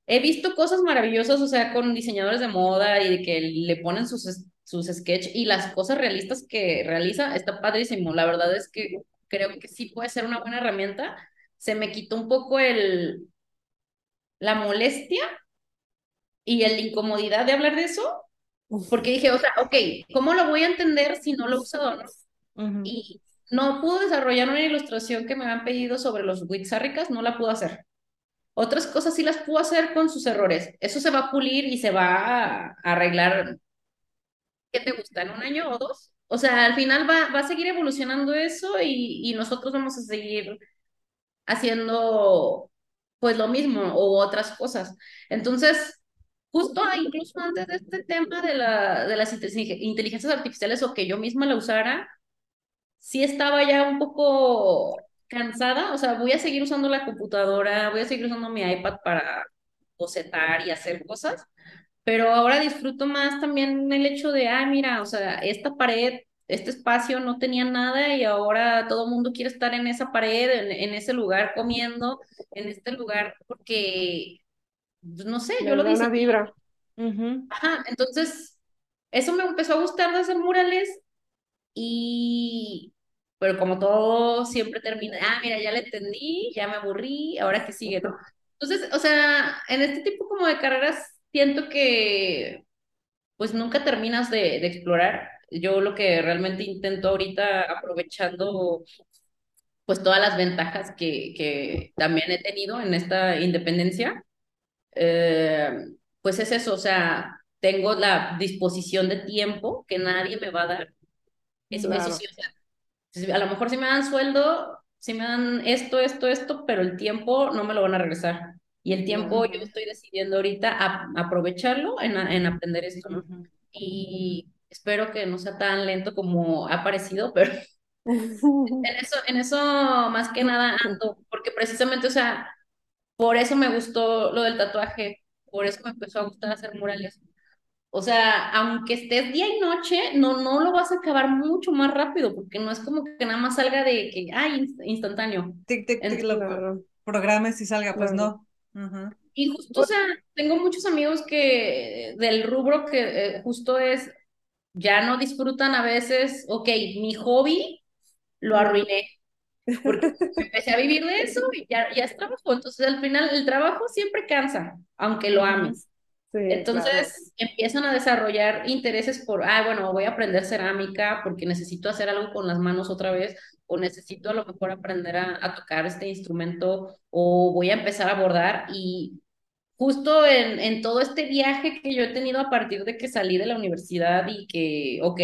He visto cosas maravillosas, o sea, con diseñadores de moda y de que le ponen sus, sus sketch y las cosas realistas que realiza, está padrísimo. La verdad es que creo que sí puede ser una buena herramienta. Se me quitó un poco el, la molestia y la incomodidad de hablar de eso, porque dije, o sea, ok, ¿cómo lo voy a entender si no lo he usado? ¿no? Y no pude desarrollar una ilustración que me habían pedido sobre los Wixáricas, no la pude hacer. Otras cosas sí las puedo hacer con sus errores. Eso se va a pulir y se va a arreglar. ¿Qué te gusta? ¿En un año o dos? O sea, al final va, va a seguir evolucionando eso y, y, nosotros vamos a seguir haciendo pues lo mismo o otras cosas. Entonces, justo incluso antes de este tema de, la, de las inteligencias artificiales o que yo misma la usara, sí estaba ya un poco cansada, o sea, voy a seguir usando la computadora, voy a seguir usando mi iPad para bocetar y hacer cosas, pero ahora disfruto más también el hecho de, ah, mira, o sea, esta pared, este espacio no tenía nada y ahora todo el mundo quiere estar en esa pared, en, ese lugar comiendo, en este lugar, porque, pues, no sé, yo lo dice. vibra. Ajá, entonces, eso me empezó a gustar de hacer murales y, pero como todo siempre termina, ah, mira, ya le entendí, ya me aburrí, ahora que sigue, ¿no? Entonces, o sea, en este tipo como de carreras siento que pues nunca terminas de, de explorar. Yo lo que realmente intento ahorita, aprovechando pues todas las ventajas que, que también he tenido en esta independencia, eh, pues es eso, o sea, tengo la disposición de tiempo que nadie me va a dar. Eso, eso sí, o sea, a lo mejor si me dan sueldo, si me dan esto, esto, esto, pero el tiempo no me lo van a regresar. Y el tiempo yo estoy decidiendo ahorita aprovecharlo en, en, aprender esto. Y espero que no sea tan lento como ha parecido, pero en eso, en eso más que nada ando, porque precisamente, o sea, por eso me gustó lo del tatuaje, por eso me empezó a gustar hacer murales. O sea, aunque estés día y noche, no, no lo vas a acabar mucho más rápido, porque no es como que nada más salga de que, ay, instantáneo. Tic, tic, tic, lo programes y salga, pues no. Y justo, o sea, tengo muchos amigos que del rubro que eh, justo es, ya no disfrutan a veces, ok, mi hobby lo arruiné, porque empecé a vivir de eso y ya, ya es trabajo, entonces al final el trabajo siempre cansa, aunque lo ames. Entonces empiezan a desarrollar intereses por, ah, bueno, voy a aprender cerámica porque necesito hacer algo con las manos otra vez, o necesito a lo mejor aprender a, tocar este instrumento, o voy a empezar a bordar. Y justo en, todo este viaje que yo he tenido a partir de que salí de la universidad y que, ok,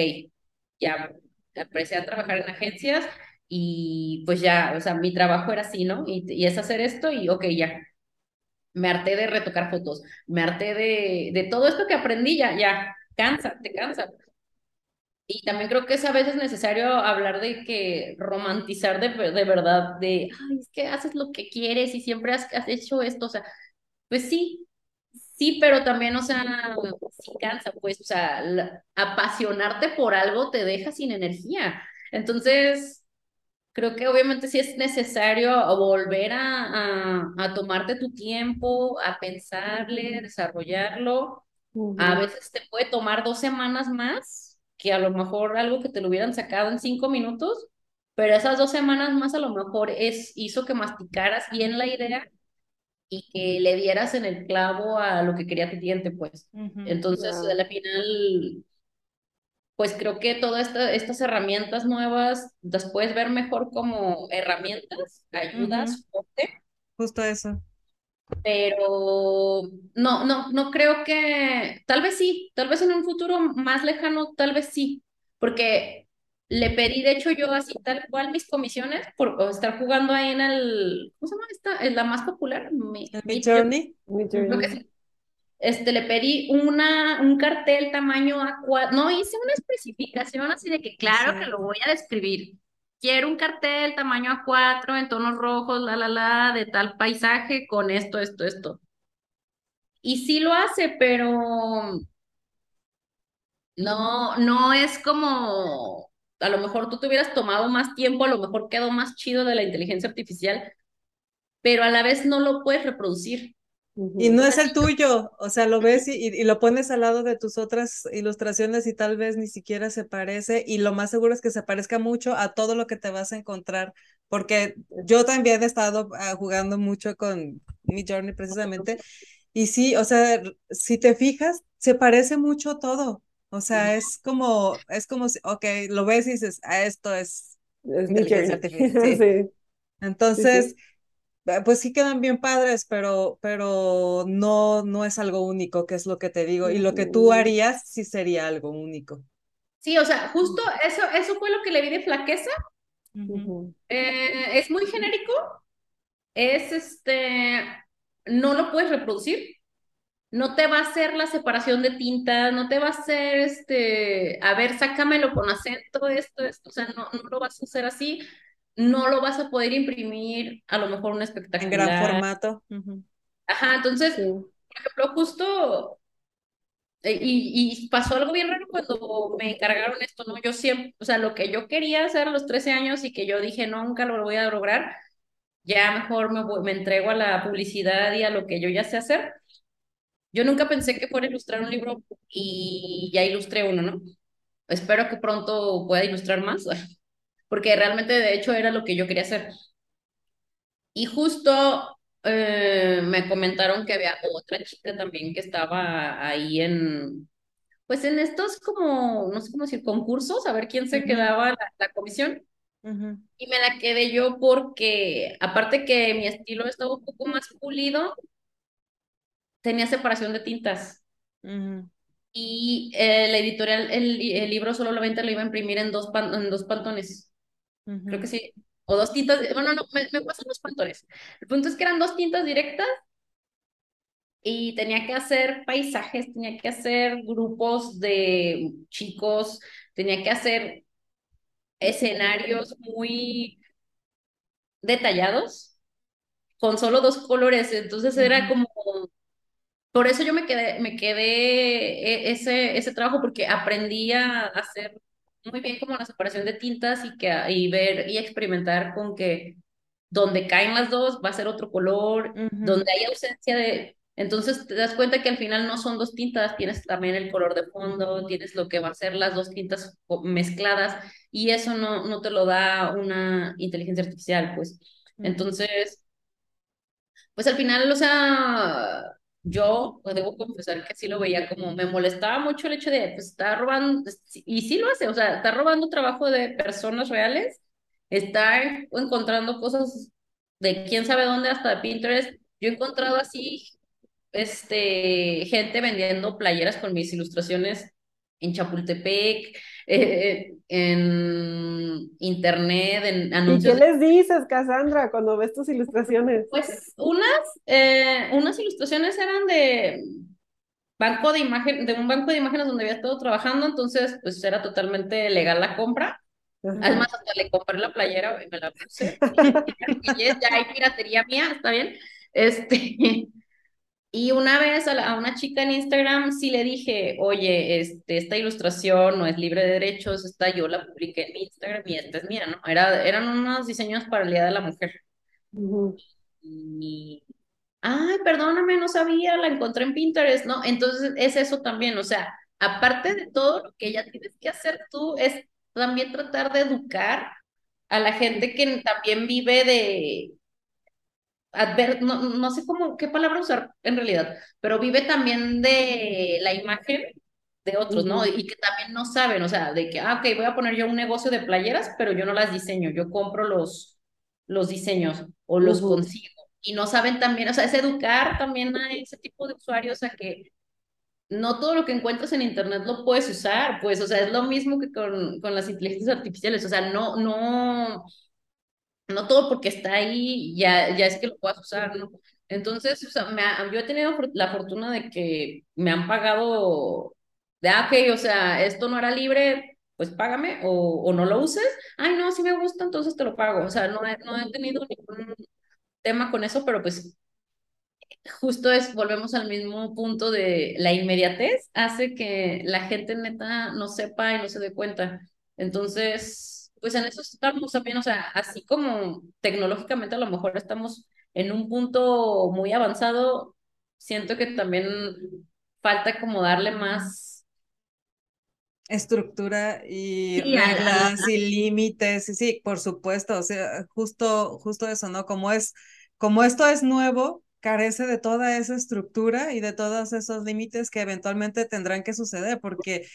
ya empecé a trabajar en agencias y pues ya, o sea, mi trabajo era así, ¿no? Y, y es hacer esto y, ok, ya, me harté de retocar fotos, me harté de, de todo esto que aprendí, ya, ya, cansa, te cansa. Y también creo que es a veces necesario hablar de que romantizar de, de verdad, de, ay, es que haces lo que quieres y siempre has, has hecho esto, o sea, pues sí, sí, pero también, o sea, sí cansa, pues, o sea, apasionarte por algo te deja sin energía. Entonces, creo que obviamente sí es necesario volver a, a, tomarte tu tiempo, a pensarle, desarrollarlo. A veces te puede tomar dos semanas más que a lo mejor algo que te lo hubieran sacado en cinco minutos, pero esas dos semanas más a lo mejor es, hizo que masticaras bien la idea y que le dieras en el clavo a lo que quería tu cliente, pues. Entonces, al final, pues creo que todas estas herramientas nuevas las puedes ver mejor como herramientas, ayudas, Justo eso. Pero no, no, no creo que, tal vez sí, tal vez en un futuro más lejano, tal vez sí, porque le pedí, de hecho, yo así tal cual mis comisiones por estar jugando ahí en el, ¿cómo se llama esta? Es la más popular. Mi, Journey. Journey este, le pedí una, un cartel tamaño A4, no, hice una especificación así de que claro que lo voy a describir. Quiero un cartel tamaño A4 en tonos rojos, la, la, la, de tal paisaje con esto, esto, esto. Y sí lo hace, pero no, no es como, a lo mejor tú te hubieras tomado más tiempo, a lo mejor quedó más chido de la inteligencia artificial, pero a la vez no lo puedes reproducir. Y no es el tuyo, o sea, lo ves y, y, lo pones al lado de tus otras ilustraciones y tal vez ni siquiera se parece y lo más seguro es que se parezca mucho a todo lo que te vas a encontrar, porque yo también he estado ah, jugando mucho con mi Journey precisamente y sí, o sea, si te fijas, se parece mucho todo, o sea, es como, es como si, ok, lo ves y dices, ah, esto es, es inteligencia artificial. Entonces... pues sí quedan bien padres, pero, pero no, no es algo único, que es lo que te digo. Y lo que tú harías sí sería algo único. Sí, o sea, justo eso, eso fue lo que le vi de flaqueza. Eh, es muy genérico. Es este, no lo puedes reproducir. No te va a hacer la separación de tintas, no te va a hacer este, a ver, sácamelo con acento, esto, esto, o sea, no, no lo vas a hacer así no lo vas a poder imprimir a lo mejor un espectacular. En gran formato. Ajá, entonces, por ejemplo, justo, eh, y, y, pasó algo bien raro cuando me encargaron esto, ¿no? Yo siempre, o sea, lo que yo quería hacer a los 13 años y que yo dije, nunca lo voy a lograr, ya mejor me, me entrego a la publicidad y a lo que yo ya sé hacer. Yo nunca pensé que fuera a ilustrar un libro y ya ilustré uno, ¿no? Espero que pronto pueda ilustrar más, porque realmente de hecho era lo que yo quería hacer. Y justo eh, me comentaron que había otra chica también que estaba ahí en, pues en estos como, no sé cómo decir, concursos, a ver quién se quedaba la, la comisión. Y me la quedé yo porque, aparte que mi estilo estaba un poco más pulido, tenía separación de tintas. Y eh, la editorial, el, el, libro solamente lo iba a imprimir en dos, en dos pantones. Creo que sí. O dos tintas. Bueno, no, me, me pasan los pantones. El punto es que eran dos tintas directas y tenía que hacer paisajes, tenía que hacer grupos de chicos, tenía que hacer escenarios muy detallados con solo dos colores. Entonces era como por eso yo me quedé, me quedé e, ese, ese trabajo porque aprendí a hacer muy bien como la separación de tintas y, que, y ver y experimentar con que donde caen las dos va a ser otro color, donde hay ausencia de... Entonces te das cuenta que al final no son dos tintas, tienes también el color de fondo, tienes lo que va a ser las dos tintas mezcladas y eso no, no te lo da una inteligencia artificial, pues. Entonces, pues al final, o sea, yo debo confesar que sí lo veía como me molestaba mucho el hecho de, pues, está robando, y sí lo hace, o sea, está robando trabajo de personas reales, está encontrando cosas de quién sabe dónde, hasta de Pinterest. Yo he encontrado así, este, gente vendiendo playeras con mis ilustraciones en Chapultepec, eh, en internet, en anuncios. ¿Y qué les dices, Cassandra, cuando ves tus ilustraciones? Pues unas, eh, unas ilustraciones eran de banco de imagen, de un banco de imágenes donde había estado trabajando, entonces pues era totalmente legal la compra. Además, hasta le compré la playera y me la puse. ya hay piratería mía, está bien. Este, y una vez a, una chica en Instagram sí le dije, oye, este, esta ilustración no es libre de derechos, esta yo la publiqué en Instagram y esta es mía, ¿no? Era, eran unos diseños para el Día de la Mujer. Y, ay, perdóname, no sabía, la encontré en Pinterest, ¿no? Entonces es eso también, o sea, aparte de todo lo que ya tienes que hacer tú, es también tratar de educar a la gente que también vive de, adver no, no sé cómo, qué palabra usar en realidad, pero vive también de la imagen de otros, ¿no? Y que también no saben, o sea, de que, ah, ok, voy a poner yo un negocio de playeras, pero yo no las diseño, yo compro los, los diseños o los consigo. Y no saben también, o sea, es educar también a ese tipo de usuarios a que no todo lo que encuentras en internet lo puedes usar, pues, o sea, es lo mismo que con, con las inteligencias artificiales, o sea, no, no, no todo porque está ahí ya, ya es que lo puedas usar, ¿no? Entonces, o sea, me yo he tenido la fortuna de que me han pagado de, ah, ok, o sea, esto no era libre, pues págame o, o no lo uses. Ay, no, si me gusta, entonces te lo pago. O sea, no he, no he tenido ningún tema con eso, pero pues justo es, volvemos al mismo punto de la inmediatez, hace que la gente neta no sepa y no se dé cuenta. Entonces, pues en eso estamos también, o sea, así como tecnológicamente a lo mejor estamos en un punto muy avanzado, siento que también falta como darle más estructura y reglas y límites, sí, sí, por supuesto, o sea, justo, justo eso, ¿no? Como es, como esto es nuevo, carece de toda esa estructura y de todos esos límites que eventualmente tendrán que suceder, porque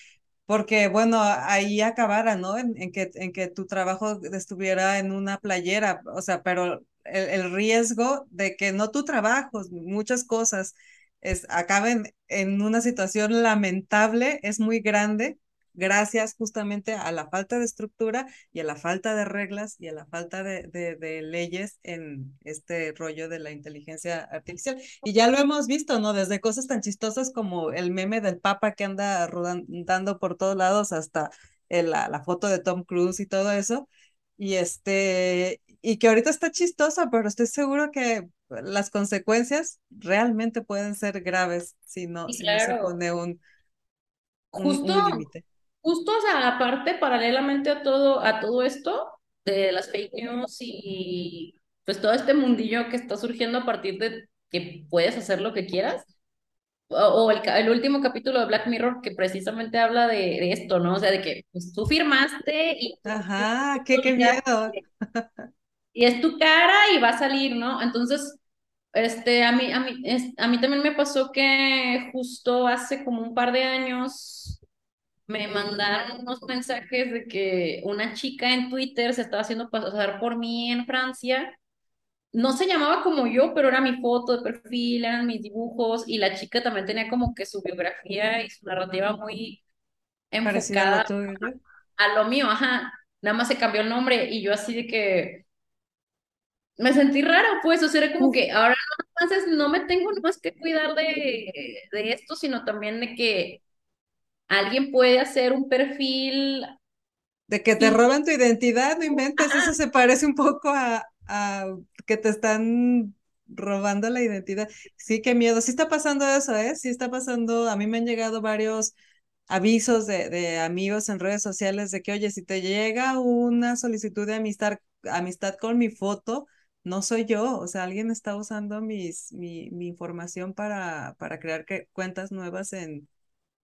porque bueno, ahí acabara, ¿no? En, que, en que tu trabajo estuviera en una playera, o sea, pero el, el riesgo de que no tu trabajo, muchas cosas es, acaben en una situación lamentable es muy grande gracias justamente a la falta de estructura y a la falta de reglas y a la falta de, de, leyes en este rollo de la inteligencia artificial. Y ya lo hemos visto, ¿no? Desde cosas tan chistosas como el meme del Papa que anda rodando por todos lados hasta la, la foto de Tom Cruise y todo eso, y este, y que ahorita está chistosa, pero estoy seguro que las consecuencias realmente pueden ser graves si no, Sí, si no se pone un, un, Justo, un límite. Justo, o sea, aparte, paralelamente a todo, a todo esto de las fake news y pues todo este mundillo que está surgiendo a partir de que puedes hacer lo que quieras, o, el, el último capítulo de Black Mirror que precisamente habla de, de esto, ¿no? O sea, de que pues, tú firmaste y Ajá, qué, qué miedo. y es tu cara y va a salir, ¿no? Entonces, este, a mí, a mí, es- a mí también me pasó que justo hace como un par de años me mandaron unos mensajes de que una chica en Twitter se estaba haciendo pasar por mí en Francia. No se llamaba como yo, pero era mi foto de perfil, eran mis dibujos y la chica también tenía como que su biografía y su narrativa muy a enfocada a lo mío, ajá. Nada más se cambió el nombre y yo así de que me sentí raro, pues, o sea, era como que ahora no, entonces no me tengo más que cuidar de, de esto, sino también de que alguien puede hacer un perfil De que te roban tu identidad, no inventes, eso se parece un poco a, a que te están robando la identidad. Sí, qué miedo. Sí está pasando eso, ¿eh? Sí está pasando. A mí me han llegado varios avisos de, de amigos en redes sociales de que, oye, si te llega una solicitud de amistad, amistad con mi foto, no soy yo. O sea, alguien está usando mis, mi, mi información para, para crear que, cuentas nuevas en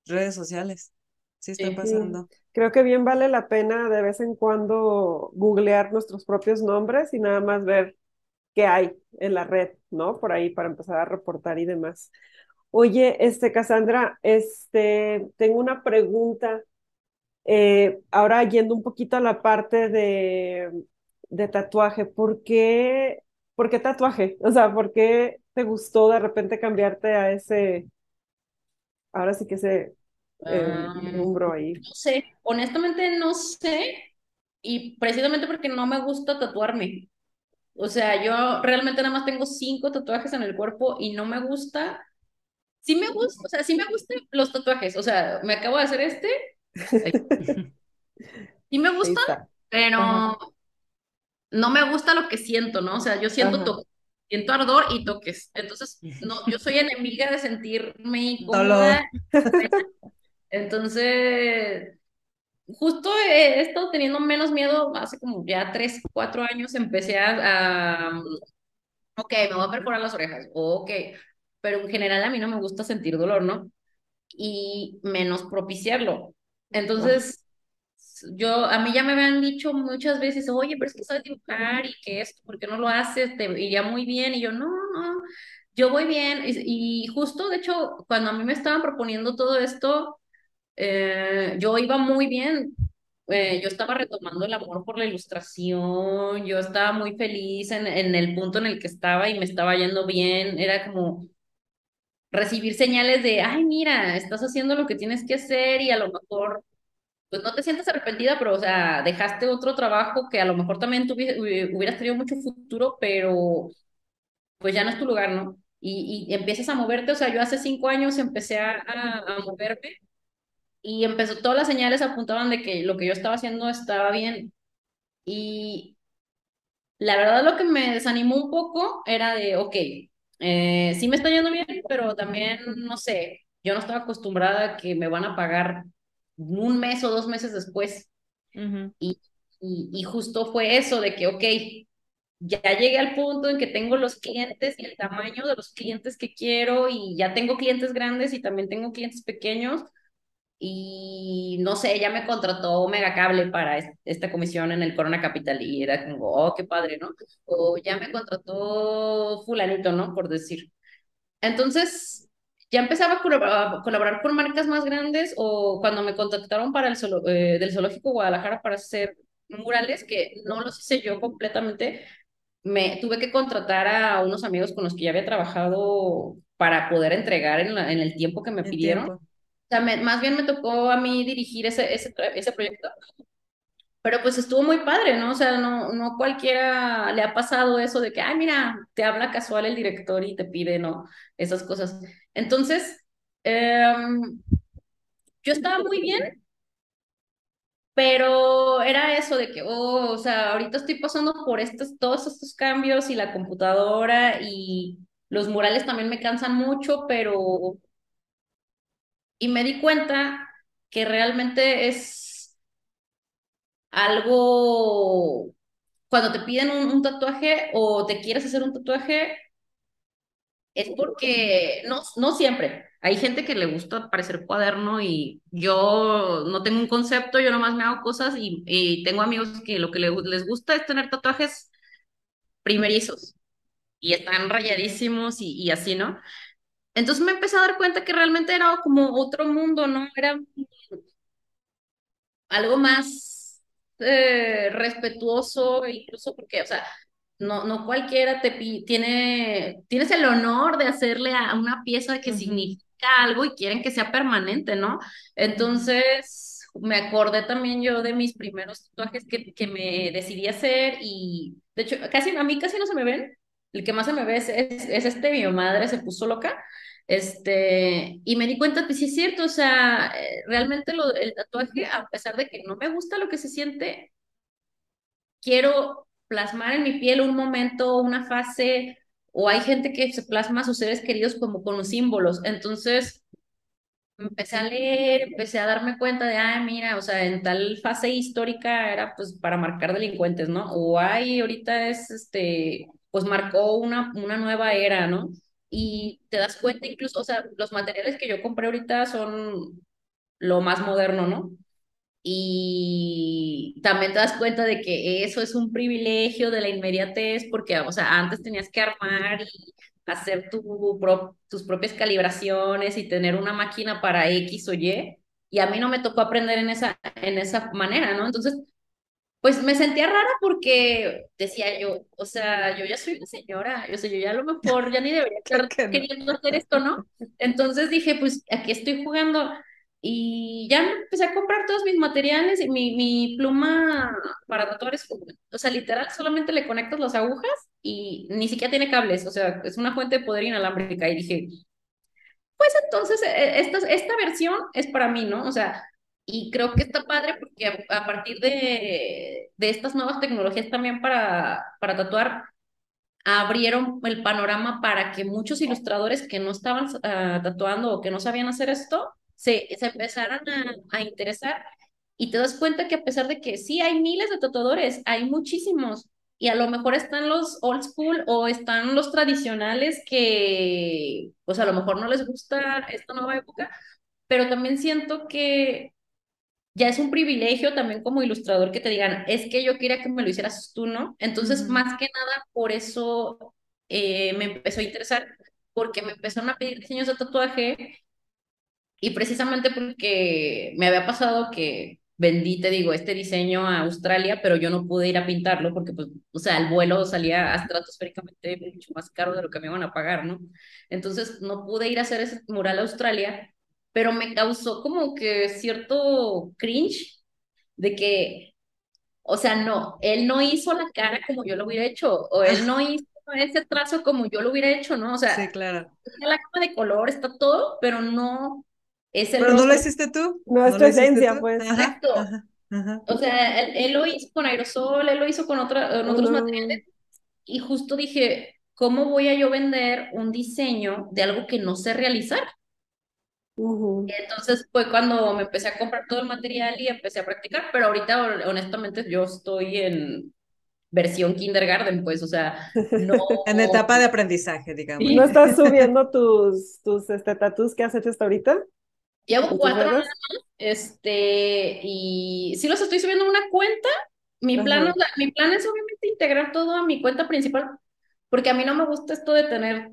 redes sociales. Sí está. Sí, pasando. creo que bien vale la pena de vez en cuando googlear nuestros propios nombres y nada más ver qué hay en la red, ¿no? Por ahí para empezar a reportar y demás. Oye, este, Cassandra, este, tengo una pregunta. Eh, ahora yendo un poquito a la parte de, de tatuaje, ¿por qué, por qué tatuaje? O sea, ¿por qué te gustó de repente cambiarte a ese, ahora sí que ese eh, rubro ahí? no sé, honestamente no sé, y precisamente porque no me gusta tatuarme. O sea, yo realmente nada más tengo cinco tatuajes en el cuerpo y no me gusta. Sí me gusta, o sea, sí me gustan los tatuajes. O sea, me acabo de hacer este, sí me gustan. Ajá, pero no me gusta lo que siento, ¿no? O sea, yo siento ajá. to- siento ardor y toques. Entonces, no, yo soy enemiga de sentirme incómoda. Entonces, justo he, estado teniendo menos miedo hace como ya tres, cuatro años. Empecé a, a, ok, me voy a perforar las orejas, ok, pero en general a mí no me gusta sentir dolor, ¿no? Y menos propiciarlo. Entonces, yo, a mí ya me habían dicho muchas veces, oye, pero es que sabes dibujar y que esto, ¿por qué no lo haces? Te iría muy bien. Y yo, no, no, yo voy bien. Y, y justo, de hecho, cuando a mí me estaban proponiendo todo esto, eh, yo iba muy bien. Eh, yo estaba retomando el amor por la ilustración, yo estaba muy feliz en, en el punto en el que estaba y me estaba yendo bien. Era como recibir señales de, ay, mira, estás haciendo lo que tienes que hacer y a lo mejor pues no te sientes arrepentida, pero, o sea, dejaste otro trabajo que a lo mejor también tuvi- hubi- hubieras tenido mucho futuro, pero pues ya no es tu lugar, ¿no? Y, y empiezas a moverte, o sea, yo hace cinco años empecé a, a moverme y empezó, todas las señales apuntaban de que lo que yo estaba haciendo estaba bien. Y la verdad lo que me desanimó un poco era de, ok, eh, sí me está yendo bien, pero también, no sé, yo no estaba acostumbrada a que me van a pagar un mes o dos meses después. Y, y, y justo fue eso de que, ok, ya llegué al punto en que tengo los clientes y el tamaño de los clientes que quiero y ya tengo clientes grandes y también tengo clientes pequeños y no sé, ya me contrató Megacable para es- esta comisión en el Corona Capital y era como, oh, qué padre, ¿no? O ya me contrató fulanito, ¿no? Por decir. Entonces, ya empezaba a colaborar, a colaborar con marcas más grandes o cuando me contactaron para el eh, del Zoológico Guadalajara para hacer murales, que no los hice yo completamente, me tuve que contratar a unos amigos con los que ya había trabajado para poder entregar en, la- en el tiempo que me pidieron. Tiempo. Sea, me- más bien me tocó a mí dirigir ese, ese, ese proyecto, pero pues estuvo muy padre, ¿no? O sea, no, no cualquiera le ha pasado eso de que, ay, mira, te habla casual el director y te pide, ¿no? Esas cosas. Entonces, em, yo estaba muy bien, pero era eso de que, oh, o sea, ahorita estoy pasando por estos, todos estos cambios y la computadora y los murales también me cansan mucho, pero... Y me di cuenta que realmente es algo, cuando te piden un, un tatuaje o te quieres hacer un tatuaje, es porque no, no siempre. Hay gente que le gusta parecer cuaderno y yo no tengo un concepto, yo nomás me hago cosas y, y tengo amigos que lo que le- les gusta es tener tatuajes primerizos y están rayadísimos y, y así, ¿no? Entonces me empecé a dar cuenta que realmente era como otro mundo, ¿no? Era algo más eh, respetuoso, incluso porque, o sea, no, no cualquiera te tiene, tienes el honor de hacerle a una pieza que Ujú. significa algo y quieren que sea permanente, ¿no? Entonces, me acordé también yo de mis primeros tatuajes que, que me decidí hacer y, de hecho, casi, a mí casi no se me ven. El que más se me ve es, es, es este, mi madre se puso loca. Este, y me di cuenta que sí es cierto, o sea, eh, realmente lo, el tatuaje, a pesar de que no me gusta lo que se siente, quiero plasmar en mi piel un momento, una fase, o hay gente que se plasma sus seres queridos como con los símbolos. Entonces, empecé a leer, empecé a darme cuenta de, ah, mira, o sea, en tal fase histórica era pues para marcar delincuentes, ¿no? O ay, ahorita es, este, pues marcó una, una nueva era, ¿no? Y te das cuenta incluso, o sea, los materiales que yo compré ahorita son lo más moderno, ¿no? Y también te das cuenta de que eso es un privilegio de la inmediatez, porque, o sea, antes tenías que armar y hacer tu pro- tus propias calibraciones y tener una máquina para X o Y, y a mí no me tocó aprender en esa, en esa manera, ¿no? Entonces, pues me sentía rara porque decía yo, o sea, yo ya soy una señora, yo sé, yo ya a lo mejor ya ni debería Creo estar que no. queriendo hacer esto, ¿no? Entonces dije, pues aquí estoy jugando y ya empecé a comprar todos mis materiales y mi, mi pluma para tatuar es, o sea, literal, solamente le conectas las agujas y ni siquiera tiene cables, o sea, es una fuente de poder inalámbrica y dije, pues entonces eh, esta, esta versión es para mí, ¿no? O sea, y creo que está padre porque a, a partir de, de estas nuevas tecnologías también para, para tatuar, abrieron el panorama para que muchos ilustradores que no estaban ah, tatuando o que no sabían hacer esto, se, se empezaran a, a interesar y te das cuenta que a pesar de que sí hay miles de tatuadores, hay muchísimos. Y a lo mejor están los old school o están los tradicionales que, pues a lo mejor no les gusta esta nueva época, pero también siento que ya es un privilegio también como ilustrador que te digan, es que yo quería que me lo hicieras tú, ¿no? Entonces, más que nada, por eso eh, me empezó a interesar, porque me empezaron a pedir diseños de tatuaje y precisamente porque me había pasado que vendí, te digo, este diseño a Australia, pero yo no pude ir a pintarlo porque, pues, o sea, el vuelo salía estratosféricamente mucho más caro de lo que me iban a pagar, ¿no? Entonces, no pude ir a hacer ese mural a Australia, pero me causó como que cierto cringe de que, o sea, no, él no hizo la cara como yo lo hubiera hecho, o él no hizo ese trazo como yo lo hubiera hecho, ¿no? O sea, Sí, claro. está la gama de color, está todo, pero no es el Pero no lo hiciste tú. No es tu esencia, pues. Exacto. ajá, ajá. O sea, él, él lo hizo con aerosol, él lo hizo con otra, otros materiales, y justo dije, ¿cómo voy a yo vender un diseño de algo que no sé realizar? Entonces fue cuando me empecé a comprar todo el material y empecé a practicar, pero ahorita honestamente yo estoy en versión kindergarten, pues, o sea, no, En etapa de aprendizaje, digamos. Sí. ¿No estás subiendo tus, tus este, tatús que has hecho hasta ahorita llevo cuatro redes? Este, y sí los estoy subiendo a una cuenta. Mi plan, o sea, mi plan es obviamente integrar todo a mi cuenta principal, porque a mí no me gusta esto de tener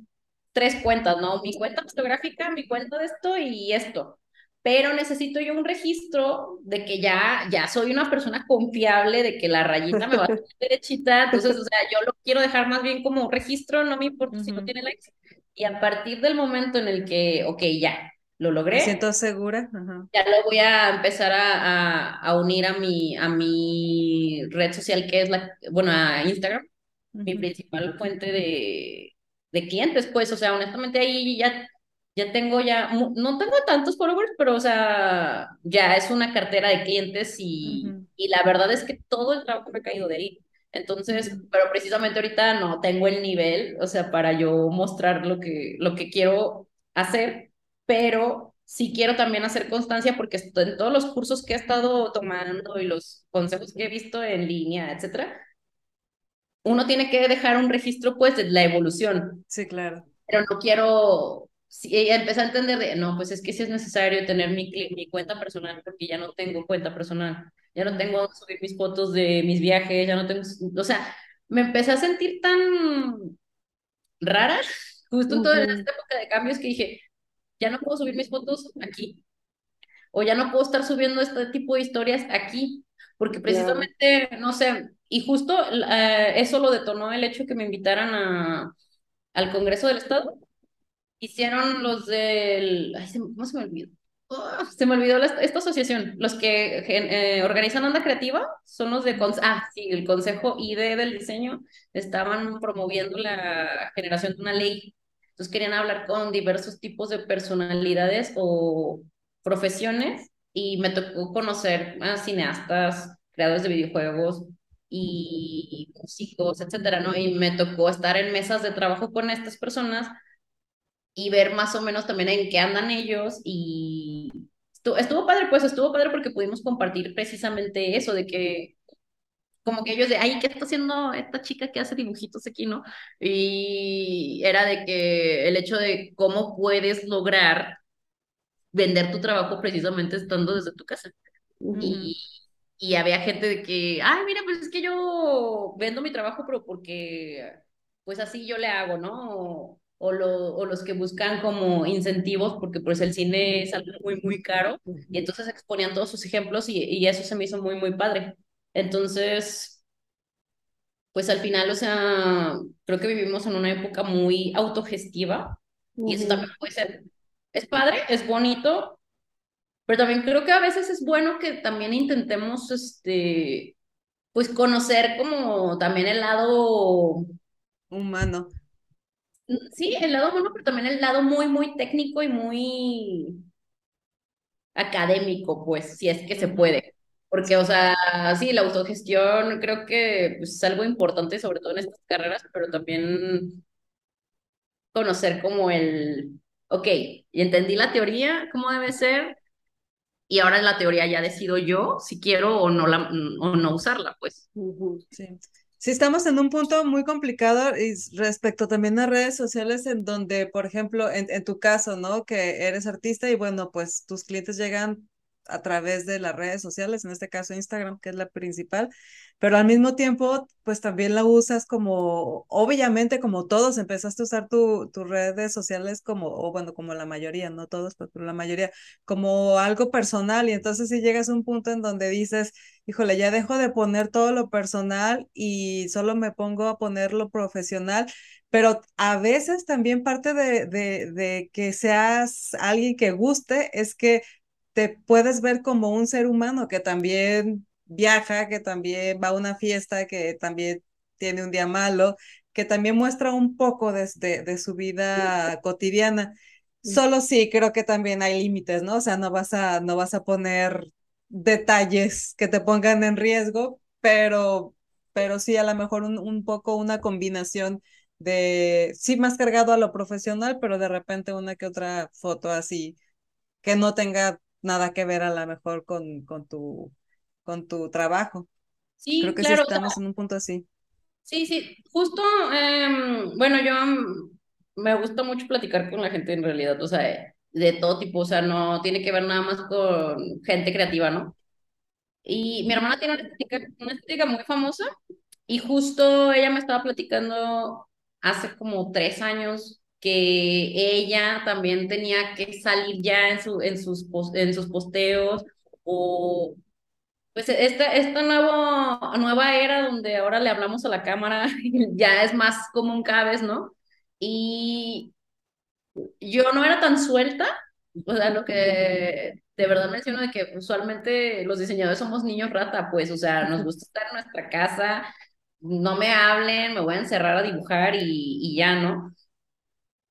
tres cuentas, ¿no? Mi cuenta fotográfica, mi cuenta de esto y esto. Pero necesito yo un registro de que ya, ya soy una persona confiable, de que la rayita me va a salir derechita. Entonces, o sea, yo lo quiero dejar más bien como un registro, no me importa si no tiene likes. Y a partir del momento en el que, ok, ya, lo Me logré, siento segura. Ajá. ya lo voy a empezar a, a, a unir a mi, a mi red social que es la, bueno, a Instagram, mi Ujú. principal fuente de, de clientes, pues, o sea, honestamente ahí ya ya tengo ya, no tengo tantos followers, pero o sea, ya es una cartera de clientes y, y la verdad es que todo el trabajo me ha caído de ahí. Entonces, pero precisamente ahorita no tengo el nivel, o sea, para yo mostrar lo que, lo que quiero hacer, pero sí quiero también hacer constancia porque en todos los cursos que he estado tomando y los consejos que he visto en línea, etcétera, uno tiene que dejar un registro pues de la evolución. Sí, claro. Pero no quiero sí, empecé a entender de, no, pues es que sí es necesario tener mi, mi cuenta personal porque ya no tengo cuenta personal, ya no tengo subir mis fotos de mis viajes, ya no tengo, o sea, me empecé a sentir tan rara, justo en toda esta época de cambios que dije, ya no puedo subir mis fotos aquí, o ya no puedo estar subiendo este tipo de historias aquí, porque precisamente, no sé, y justo eh, eso lo detonó el hecho que me invitaran a, al Congreso del Estado, hicieron los del, ay, ¿cómo se me olvidó? se me olvidó esta asociación, los que eh, organizan Onda Creativa, son los de, ah, sí, el Consejo ID del Diseño, estaban promoviendo la generación de una ley, entonces querían hablar con diversos tipos de personalidades o profesiones, y me tocó conocer a cineastas, creadores de videojuegos, y músicos, etcétera, ¿no? Y me tocó estar en mesas de trabajo con estas personas y ver más o menos también en qué andan ellos y estuvo, estuvo padre, pues estuvo padre porque pudimos compartir precisamente eso de que como que ellos de, ay, ¿qué está haciendo esta chica que hace dibujitos aquí, no? Y era de que el hecho de cómo puedes lograr vender tu trabajo precisamente estando desde tu casa. Y, y había gente de que, ay, mira, pues es que yo vendo mi trabajo, pero porque pues así yo le hago, ¿no? o, lo, o los que buscan como incentivos, porque pues el cine es algo muy, muy caro, y entonces exponían todos sus ejemplos y, y eso se me hizo muy, muy padre. Entonces, pues al final, o sea, creo que vivimos en una época muy autogestiva, y eso también puede ser, es padre, es bonito, pero también creo que a veces es bueno que también intentemos, este, pues conocer como también el lado humano. Sí, el lado humano, pero también el lado muy, muy técnico y muy académico, pues, si es que se puede. Porque, o sea, sí, la autogestión creo que pues, es algo importante, sobre todo en estas carreras, pero también conocer como el, ok, y entendí la teoría, cómo debe ser, y ahora en la teoría ya decido yo si quiero o no, la, o no usarla, pues. Sí. Sí, estamos en un punto muy complicado y respecto también a redes sociales en donde, por ejemplo, en, en, tu caso, ¿no? Que eres artista y bueno, pues tus clientes llegan a través de las redes sociales, en este caso Instagram, que es la principal, pero al mismo tiempo, pues también la usas como, obviamente como todos, empezaste a usar tus redes sociales como, o bueno, como la mayoría, no todos, pero la mayoría, como algo personal y entonces si llegas a un punto en donde dices, híjole, ya dejo de poner todo lo personal y solo me pongo a poner lo profesional, pero a veces también parte de, de, de, que seas alguien que guste es que te puedes ver como un ser humano que también viaja, que también va a una fiesta, que también tiene un día malo, que también muestra un poco de, de, su vida cotidiana. Solo sí, creo que también hay límites, ¿no? O sea, no vas a, no vas a poner detalles que te pongan en riesgo, pero, pero sí a lo mejor un, un poco una combinación de, sí más cargado a lo profesional, pero de repente una que otra foto así que no tenga nada que ver a lo mejor con, con, tu, con tu trabajo. Sí, Creo que claro, sí estamos en un punto así. Sí, sí, justo, em, bueno, yo me gusta mucho platicar con la gente en realidad, o sea, de, todo tipo, o sea, no tiene que ver nada más con gente creativa, ¿no? Y mi hermana tiene una estética, una estética muy famosa y justo ella me estaba platicando hace como tres años que ella también tenía que salir ya en, su, en, sus, en sus posteos o pues esta, esta nuevo, nueva era donde ahora le hablamos a la cámara ya es más común cada vez, ¿no? Y yo no era tan suelta, o sea, lo que de verdad menciono de que usualmente los diseñadores somos niños rata, pues, o sea, nos gusta estar en nuestra casa, no me hablen, me voy a encerrar a dibujar y, y ya, ¿no?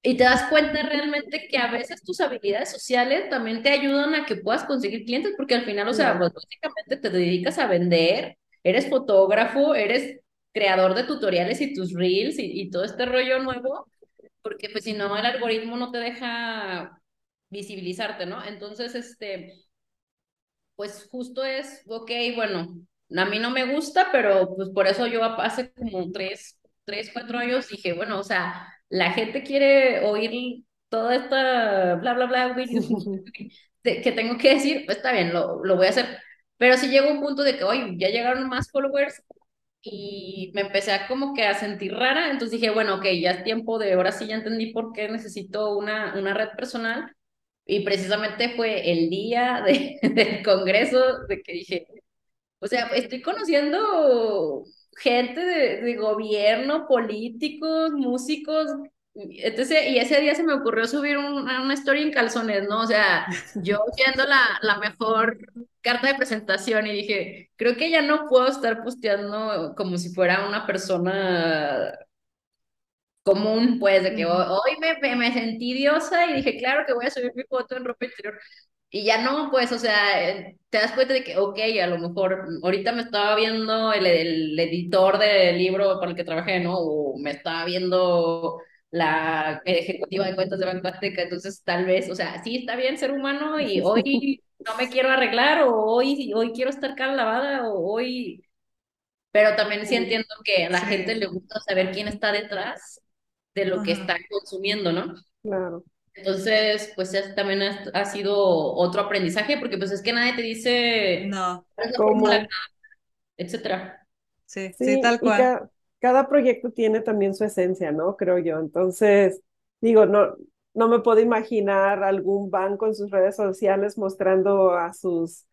Y te das cuenta realmente que a veces tus habilidades sociales también te ayudan a que puedas conseguir clientes, porque al final, o sea, pues, básicamente te dedicas a vender, eres fotógrafo, eres creador de tutoriales y tus reels y, y todo este rollo nuevo, porque pues si no, el algoritmo no te deja visibilizarte, ¿no? Entonces, este, pues justo es, ok, bueno, a mí no me gusta, pero pues por eso yo hace como tres, tres, cuatro años dije, bueno, o sea, la gente quiere oír toda esta bla, bla, bla, que tengo que decir, pues está bien, lo, lo voy a hacer. Pero si llegó un punto de que, oye, ya llegaron más followers y me empecé a como que a sentir rara, entonces dije, bueno, ok, ya es tiempo de, ahora sí ya entendí por qué necesito una, una red personal. Y precisamente fue el día de, del congreso de que dije, o sea, estoy conociendo gente de, de gobierno, políticos, músicos, entonces, y ese día se me ocurrió subir una, una story en calzones, ¿no? O sea, yo siendo la, la mejor carta de presentación y dije, creo que ya no puedo estar posteando como si fuera una persona común, pues, de que hoy me, me, sentí diosa y dije, claro que voy a subir mi foto en ropa interior. Y ya no, pues, o sea, eh, te das cuenta de que, ok, a lo mejor ahorita me estaba viendo el, el editor del libro para el que trabajé, ¿no? O me estaba viendo la ejecutiva de cuentas de Banco Azteca, entonces tal vez, o sea, sí está bien ser humano y hoy no me quiero arreglar o hoy, hoy quiero estar cara lavada o hoy... Pero también sí entiendo que a la gente le gusta saber quién está detrás de lo que está consumiendo, ¿no? Claro. Entonces, pues también ha, sido otro aprendizaje, porque pues es que nadie te dice... No. ¿Cómo? Etcétera. Sí, sí, tal cual cada proyecto tiene también su esencia, ¿no? Creo yo. Entonces, digo, no, no me puedo imaginar algún banco en sus redes sociales mostrando a sus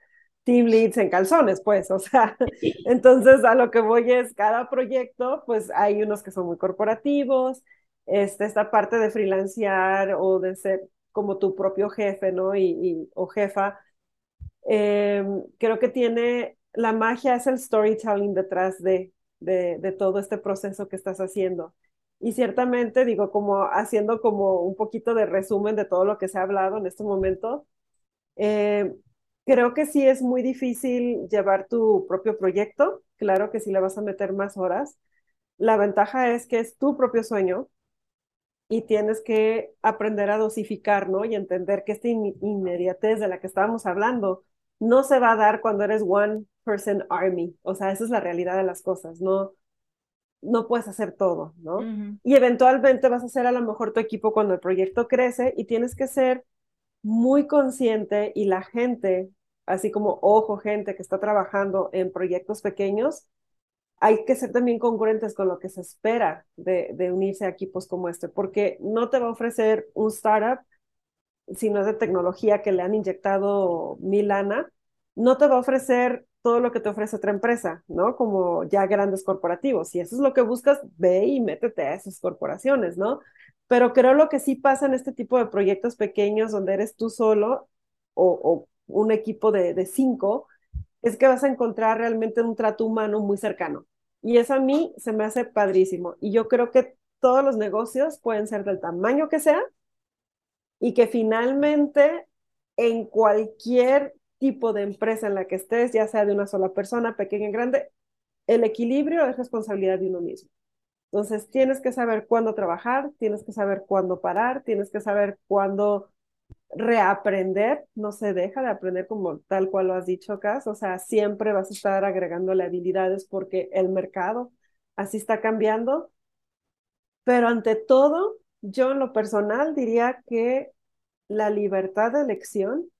team leads en calzones, pues, o sea, entonces a lo que voy es cada proyecto, pues hay unos que son muy corporativos, este, esta parte de freelancear o de ser como tu propio jefe, ¿no? Y, o jefa, em, creo que tiene, la magia es el storytelling detrás de, de, todo este proceso que estás haciendo. Y ciertamente, digo, como haciendo como un poquito de resumen de todo lo que se ha hablado en este momento, eh, creo que sí es muy difícil llevar tu propio proyecto. Claro que sí le vas a meter más horas. La ventaja es que es tu propio sueño y tienes que aprender a dosificar, ¿no? Y entender que esta inmediatez de la que estábamos hablando no se va a dar cuando eres one person army, o sea, esa es la realidad de las cosas, no, no puedes hacer todo, ¿no? Y eventualmente vas a ser a lo mejor tu equipo cuando el proyecto crece y tienes que ser muy consciente y la gente, así como ojo, gente que está trabajando en proyectos pequeños, hay que ser también congruentes con lo que se espera de, unirse a equipos como este, porque no te va a ofrecer un startup si no es de tecnología que le han inyectado mil lana, no te va a ofrecer todo lo que te ofrece otra empresa, ¿no? Como ya grandes corporativos. Si eso es lo que buscas, ve y métete a esas corporaciones, ¿no? Pero creo lo que sí pasa en este tipo de proyectos pequeños donde eres tú solo o, un equipo de cinco, es que vas a encontrar realmente un trato humano muy cercano. Y eso a mí se me hace padrísimo. Y yo creo que todos los negocios pueden ser del tamaño que sea y que finalmente en cualquier tipo de empresa en la que estés, ya sea de una sola persona, pequeña o grande, el equilibrio es responsabilidad de uno mismo. Entonces, tienes que saber cuándo trabajar, tienes que saber cuándo parar, tienes que saber cuándo reaprender, no se deja de aprender como tal cual lo has dicho, Cas, o sea, siempre vas a estar agregándole habilidades porque el mercado así está cambiando, pero ante todo, yo en lo personal diría que la libertad de elección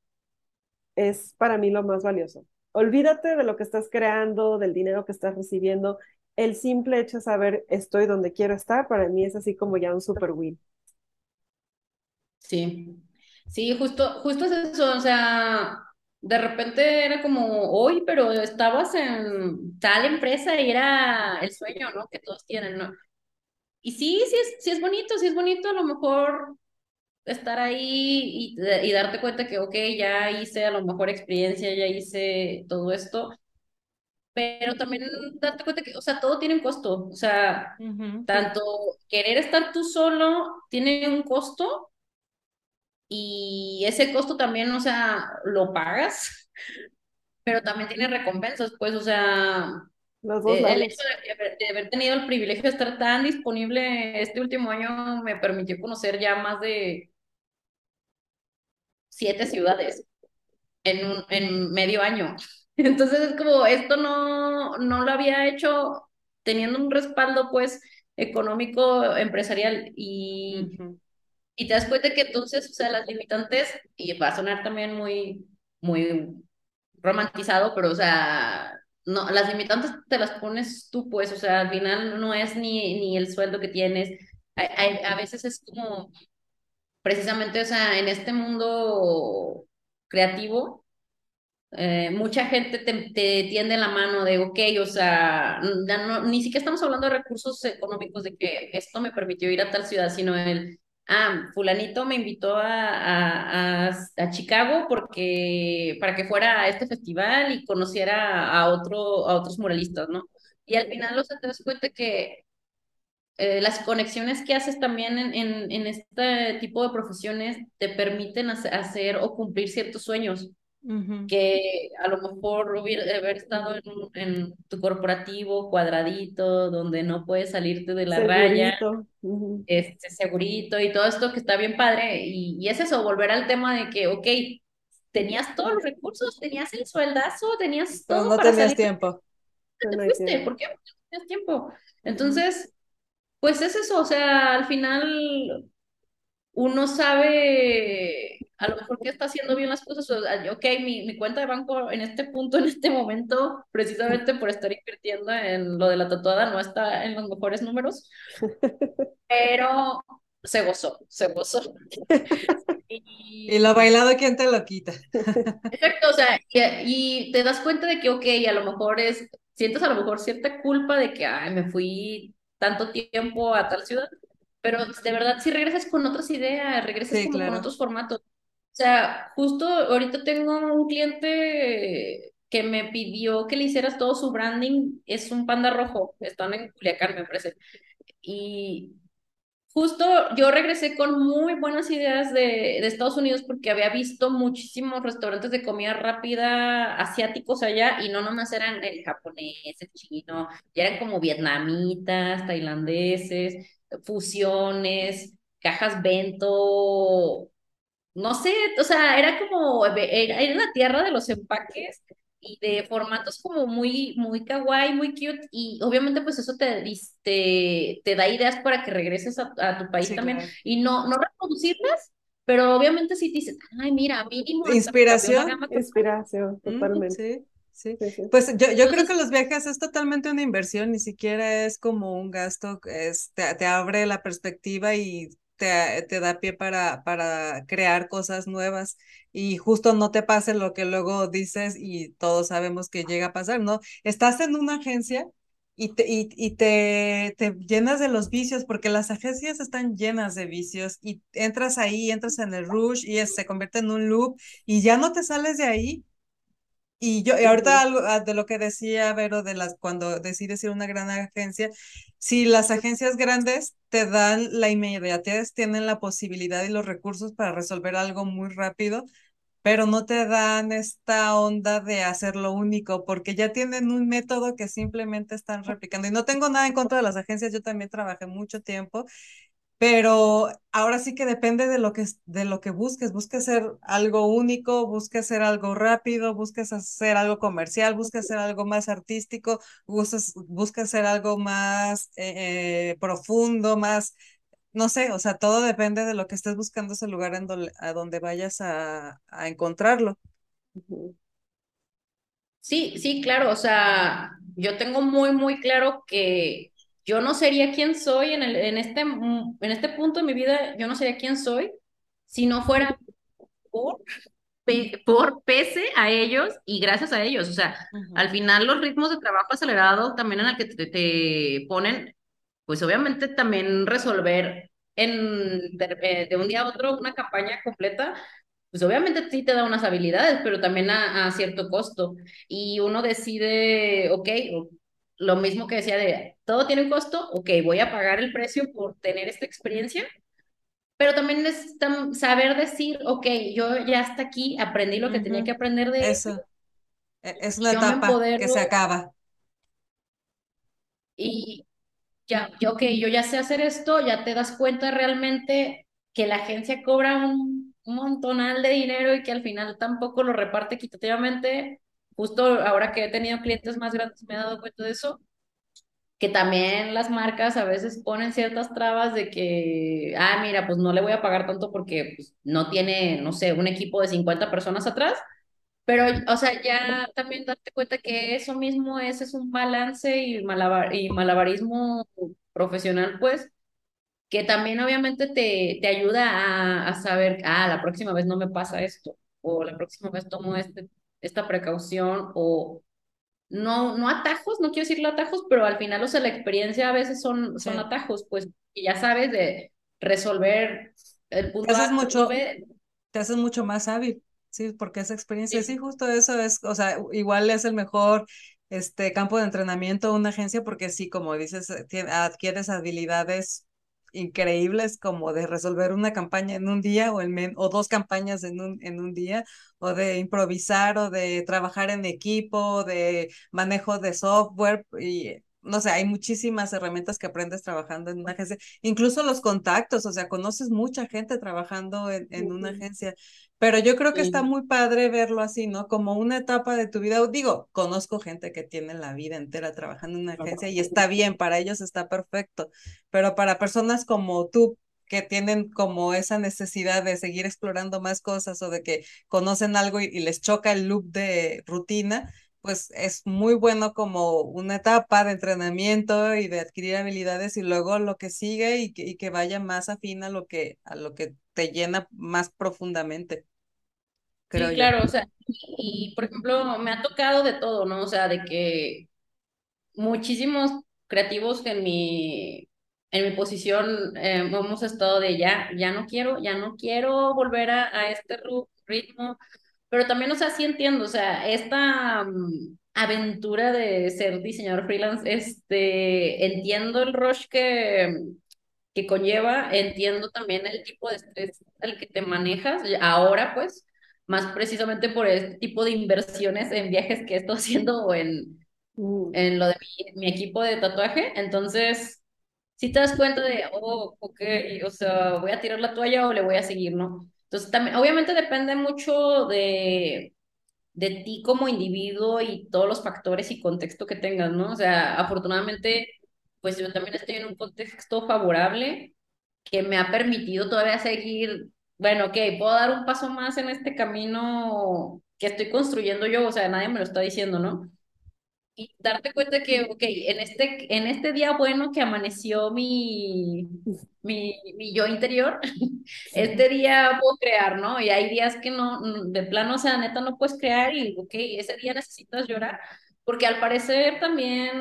es para mí lo más valioso. Olvídate de lo que estás creando, del dinero que estás recibiendo. El simple hecho de saber estoy donde quiero estar, para mí es así como ya un super win. Sí, sí, justo, justo es eso, o sea, de repente era como hoy, pero estabas en tal empresa y era el sueño, ¿no? Que todos tienen, ¿no? Y sí, sí es, sí es bonito, sí es bonito, a lo mejor estar ahí y, darte cuenta que, ok, ya hice a lo mejor experiencia, ya hice todo esto, pero también date cuenta que, o sea, todo tiene un costo, o sea, tanto querer estar tú solo tiene un costo y ese costo también, o sea, lo pagas, pero también tiene recompensas, pues, o sea, eh, el hecho de, haber tenido el privilegio de estar tan disponible este último año me permitió conocer ya más de siete ciudades en, un, en medio año. Entonces es como, esto no, no lo había hecho teniendo un respaldo, pues, económico, empresarial y, y te das cuenta que entonces, o sea, las limitantes, y va a sonar también muy, muy romantizado, pero, o sea, no, las limitantes te las pones tú, pues, o sea, al final no es ni, ni el sueldo que tienes, a, a veces es como, precisamente, o sea, en este mundo creativo, eh, mucha gente te, te, tiende la mano de, ok, o sea, no, ni siquiera estamos hablando de recursos económicos de que esto me permitió ir a tal ciudad, sino el, ah, fulanito me invitó a, a, a, Chicago porque, para que fuera a este festival y conociera a, otro, a otros muralistas, ¿no? Y al final, o sea, te das cuenta que eh, las conexiones que haces también en, en, en, este tipo de profesiones te permiten hacer o cumplir ciertos sueños que a lo mejor hubiera haber estado en, en, tu corporativo cuadradito, donde no puedes salirte de la raya, este, segurito y todo esto que está bien padre. Y, y, es eso, volver al tema de que, ok, tenías todos los recursos, tenías el sueldazo, tenías todo. no tenías tiempo. ¿Te fuiste? ¿Por qué? Porque no tenías tiempo. Entonces, pues es eso, o sea, al final uno sabe a lo mejor que está haciendo bien las cosas, ok, mi, mi cuenta de banco en este punto, en este momento, precisamente por estar invirtiendo en lo de la tatuada, no está en los mejores números, pero se gozó, se gozó. Y, lo bailado, ¿quién te lo quita? Exacto, o sea, y, y, te das cuenta de que, ok, a lo mejor es, sientes a lo mejor cierta culpa de que, ay, me fui tanto tiempo a tal ciudad, pero de verdad si regresas con otras ideas, regresas con otros formatos. O sea, justo ahorita tengo un cliente que me pidió que le hicieras todo su branding, es un panda rojo, están en Culiacán, me parece. Y justo yo regresé con muy buenas ideas de, de, Estados Unidos porque había visto muchísimos restaurantes de comida rápida asiáticos allá y no nomás eran el japonés, el chino, ya eran como vietnamitas, tailandeses, fusiones, cajas bento, no sé, o sea, era como, era, era la tierra de los empaques y de formatos como muy, muy kawaii, muy cute, y obviamente pues eso te, te, te da ideas para que regreses a, tu país también, y no, no reproducirlas, pero obviamente sí te dices, ay, mira, mínimo. Inspiración. Inspiración, totalmente. sí. Sí, sí. Pues yo, yo creo que los viajes es totalmente una inversión, ni siquiera es como un gasto, es, te, te abre la perspectiva y te, da pie para, para crear cosas nuevas y justo no te pase lo que luego dices y todos sabemos que llega a pasar, ¿no? Estás en una agencia y te, y, te, te, llenas de los vicios, porque las agencias están llenas de vicios y entras ahí, entras en el rush y se convierte en un loop y ya no te sales de ahí y yo, y ahorita algo ah, de lo que decía Vero, de las, cuando decides ir a una gran agencia, si las agencias grandes te dan la inmediatez, tienen la posibilidad y los recursos para resolver algo muy rápido, pero no te dan esta onda de hacerlo único, porque ya tienen un método que simplemente están replicando. Y no tengo nada en contra de las agencias, yo también trabajé mucho tiempo pero ahora sí que depende de lo que, de lo que busques. Busques hacer algo único, busques hacer algo rápido, busques hacer algo comercial, busques hacer algo más artístico, busques, busques hacer algo más eh, eh, profundo, más, no sé, o sea, todo depende de lo que estés buscando ese lugar en a donde vayas a, a encontrarlo. Sí, sí, claro, o sea, yo tengo muy, muy claro que yo no sería quien soy en, el, en, este, en este punto de mi vida, yo no sería quien soy si no fuera por, por pese a ellos y gracias a ellos. O sea, al final los ritmos de trabajo acelerado también en el que te, te ponen, pues obviamente también resolver en, de, de, un día a otro una campaña completa, pues obviamente sí te da unas habilidades, pero también a, a cierto costo. Y uno decide, ok, lo mismo que decía de, todo tiene un costo, ok, voy a pagar el precio por tener esta experiencia, pero también necesitan saber decir, ok, yo ya hasta aquí aprendí lo que tenía que aprender de eso. E, es una etapa que se acaba. Y ya, yo, ok, yo ya sé hacer esto, ya te das cuenta realmente que la agencia cobra un, un montonal de dinero y que al final tampoco lo reparte equitativamente. Justo ahora que he tenido clientes más grandes me he dado cuenta de eso que también las marcas a veces ponen ciertas trabas de que, ah, mira, pues no le voy a pagar tanto porque pues, no tiene, no sé, un equipo de 50 personas atrás, pero, o sea, ya también darte cuenta que eso mismo es, es un balance y, malabar, y malabarismo profesional, pues, que también obviamente te, te ayuda a, a saber, ah, la próxima vez no me pasa esto, o la próxima vez tomo este, esta precaución, o no, no atajos, no quiero decirlo atajos, pero al final, o sea, la experiencia a veces son, son atajos, pues, y ya sabes de resolver el punto te haces mucho, Te haces mucho más hábil, sí, porque esa experiencia, sí. justo eso es, o sea, igual es el mejor este campo de entrenamiento de una agencia, porque sí, como dices, adquieres habilidades increíbles como de resolver una campaña en un día o, en o dos campañas en un, en un día, o de improvisar o de trabajar en equipo, de manejo de software y no sé, hay muchísimas herramientas que aprendes trabajando en una agencia, incluso los contactos, o sea, conoces mucha gente trabajando en, en una agencia pero yo creo que está muy padre verlo así, ¿no? Como una etapa de tu vida. Digo, conozco gente que tiene la vida entera trabajando en una agencia y está bien, para ellos está perfecto, pero para personas como tú, que tienen como esa necesidad de seguir explorando más cosas o de que conocen algo y, les choca el loop de rutina, pues es muy bueno como una etapa de entrenamiento y de adquirir habilidades y luego lo que sigue y que, y que vaya más afín a lo que, a lo que te llena más profundamente sí, claro, o sea, y, por ejemplo, me ha tocado de todo, ¿no? O sea, de que muchísimos creativos en mi, en mi posición eh, hemos estado de ya, ya no quiero, ya no quiero volver a, a este ritmo, pero también, o sea, sí entiendo, o sea, esta mm, aventura de ser diseñador freelance, este, entiendo el rush que, que conlleva, entiendo también el tipo de estrés al que te manejas, ahora pues, más precisamente por este tipo de inversiones en viajes que estoy haciendo o en, mm. en lo de mi, equipo de tatuaje. Entonces, si te das cuenta de, oh, ok, o sea, voy a tirar la toalla o le voy a seguir, ¿no? Entonces, también, obviamente depende mucho de, de ti como individuo y todos los factores y contexto que tengas, ¿no? O sea, afortunadamente, pues yo también estoy en un contexto favorable que me ha permitido todavía seguir bueno, ok, puedo dar un paso más en este camino que estoy construyendo yo, o sea, nadie me lo está diciendo, ¿no? Y darte cuenta que, ok, en este, en este día bueno que amaneció mi, mi, mi yo interior, este día puedo crear, ¿no? Y hay días que no, de plano, o sea, neta, no puedes crear y, ok, ese día necesitas llorar, porque al parecer también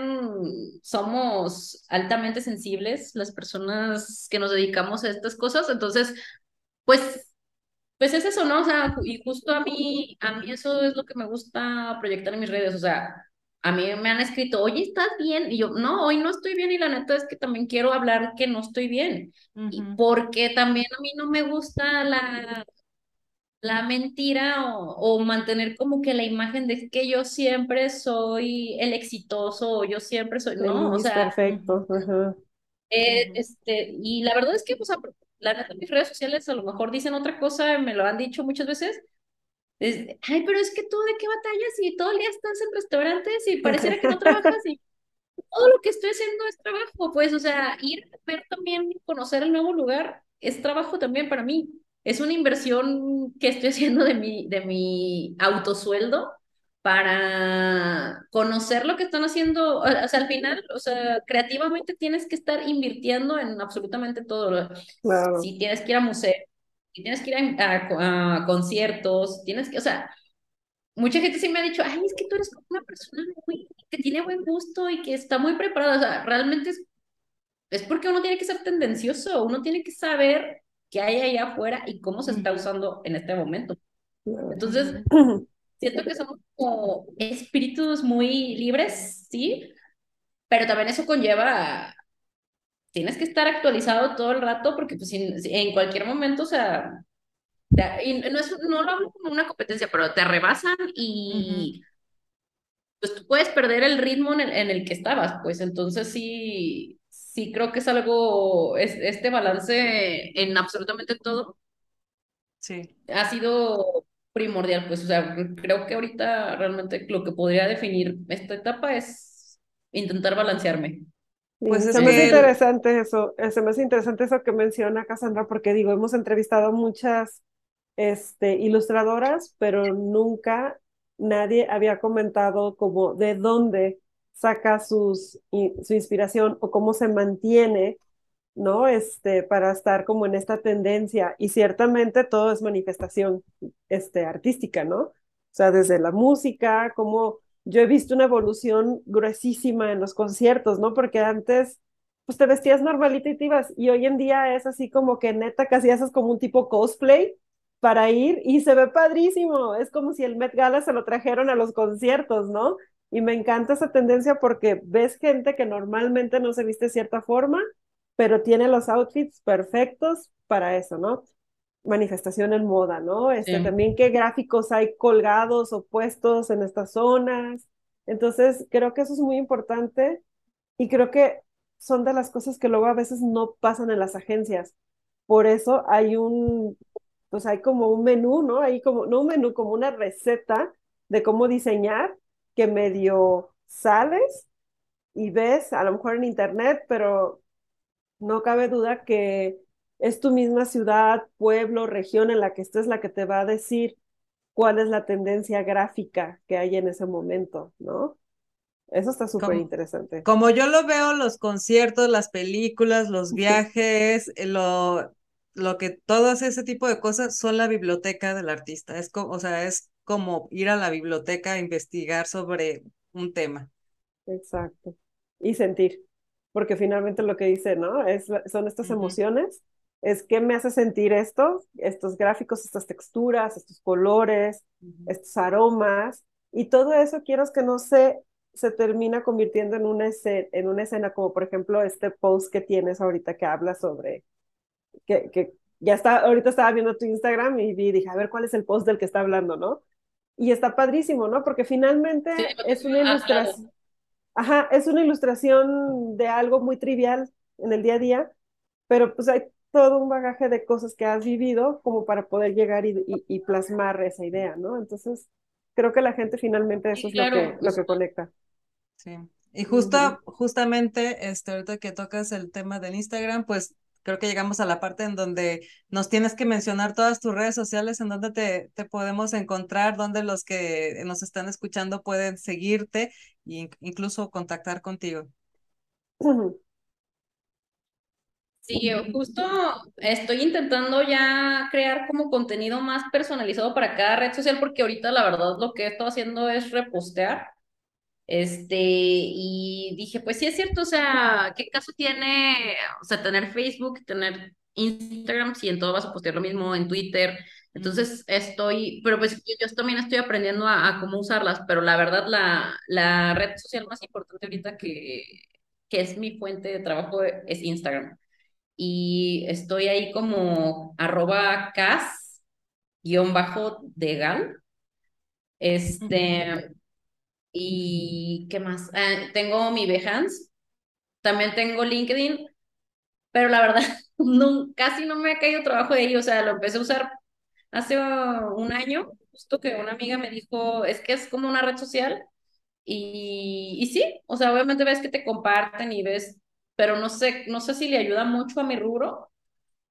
somos altamente sensibles las personas que nos dedicamos a estas cosas, entonces pues, pues es eso, ¿no? O sea, y justo a mí, a mí eso es lo que me gusta proyectar en mis redes, o sea, a mí me han escrito, oye, ¿estás bien? Y yo, no, hoy no estoy bien y la neta es que también quiero hablar que no estoy bien. Y porque también a mí no me gusta la, la mentira o, mantener como que la imagen de que yo siempre soy el exitoso o yo siempre soy, no, o sea. Perfecto. Eh, este, y la verdad es que, pues, la neta, mis redes sociales a lo mejor dicen otra cosa, me lo han dicho muchas veces. Ay, pero es que tú de qué batallas y todo el día estás en restaurantes y pareciera que no trabajas y todo lo que estoy haciendo es trabajo, pues, o sea, ir a ver también, conocer el nuevo lugar, es trabajo también para mí. Es una inversión que estoy haciendo de mi, de mi autosueldo para conocer lo que están haciendo, o sea, al final, o sea, creativamente tienes que estar invirtiendo en absolutamente todo. Si tienes que ir a museos, si tienes que ir a, conciertos, tienes que, o sea, mucha gente sí me ha dicho, ay, es que tú eres como una persona muy, que tiene buen gusto y que está muy preparada, o sea, realmente es, es porque uno tiene que ser tendencioso, uno tiene que saber qué hay allá afuera y cómo se está usando en este momento. Entonces, siento que somos como espíritus muy libres, ¿sí? Pero también eso conlleva, tienes que estar actualizado todo el rato porque pues en cualquier momento, o sea, y no, es, no lo hablo como una competencia, pero te rebasan y pues tú puedes perder el ritmo en el, en el, que estabas, pues entonces sí, sí creo que es algo, es, este balance en absolutamente todo. Sí. Ha sido primordial, pues, o sea, creo que ahorita realmente lo que podría definir esta etapa es intentar balancearme. Pues se me hace interesante eso, eh, se me hace interesante eso que menciona Cassandra, porque digo, hemos entrevistado muchas este, ilustradoras, pero nunca nadie había comentado como de dónde saca sus, su inspiración o cómo se mantiene, ¿no? Este, para estar como en esta tendencia. Y ciertamente todo es manifestación este, artística, ¿no? O sea, desde la música, como yo he visto una evolución gruesísima en los conciertos, ¿no? Porque antes, pues te vestías normalita y y hoy en día es así como que neta casi haces como un tipo cosplay para ir y se ve padrísimo. Es como si el Met Gala se lo trajeron a los conciertos, ¿no? Y me encanta esa tendencia porque ves gente que normalmente no se viste de cierta forma, pero tiene los outfits perfectos para eso, ¿no? Manifestación en moda, ¿no? Este, También qué gráficos hay colgados o puestos en estas zonas. Entonces, creo que eso es muy importante y creo que son de las cosas que luego a veces no pasan en las agencias. Por eso hay un pues hay como un menú, ¿no? Hay como, no un menú, como una receta de cómo diseñar que medio sales y ves, a lo mejor en internet, pero no cabe duda que es tu misma ciudad, pueblo, región en la que estés la que te va a decir cuál es la tendencia gráfica que hay en ese momento, ¿no? Eso está súper interesante. Como yo lo veo, los conciertos, las películas, los viajes, eh, lo, lo que todas ese tipo de cosas son la biblioteca del artista. Es como, o sea, es como ir a la biblioteca a investigar sobre un tema. Exacto. Y sentir, porque finalmente lo que dice, ¿no? Es, son estas emociones, es qué me hace sentir esto, estos gráficos, estas texturas, estos colores, estos aromas, y todo eso quiero que no se, se termina convirtiendo en una, escena, en una escena, como por ejemplo este post que tienes ahorita que habla sobre que, que ya está, ahorita estaba viendo tu Instagram y vi, dije, a ver cuál es el post del que está hablando, ¿no? Y está padrísimo, ¿no? Porque finalmente es una ilustración, ajá, es una ilustración de algo muy trivial en el día a día, pero pues hay todo un bagaje de cosas que has vivido como para poder llegar y, y, plasmar esa idea, ¿no? Entonces, creo que la gente finalmente eso es lo, que, lo que conecta. Sí. Y justo, justamente, este, ahorita que tocas el tema del Instagram, pues creo que llegamos a la parte en donde nos tienes que mencionar todas tus redes sociales, en donde te, te podemos encontrar, donde los que nos están escuchando pueden seguirte e incluso contactar contigo. Sí, justo estoy intentando ya crear como contenido más personalizado para cada red social, porque ahorita la verdad lo que he estado haciendo es repostear este, y dije, pues sí es cierto, o sea, ¿qué caso tiene, o sea, tener Facebook, tener Instagram, si en todo vas a postear lo mismo, en Twitter? Entonces estoy, pero pues yo, también estoy aprendiendo a, cómo usarlas, pero la verdad la, la red social más importante ahorita que, que es mi fuente de trabajo es Instagram. Y estoy ahí como arroba cas guion bajo de gal. Este, ¿Y qué más? Ah, tengo mi Behance, también tengo LinkedIn, pero la verdad, no, casi no me ha caído trabajo de ello. O sea, lo empecé a usar hace un año, justo que una amiga me dijo, es que es como una red social. Y, y sí, o sea, obviamente ves que te comparten y ves, pero no sé, no sé si le ayuda mucho a mi rubro,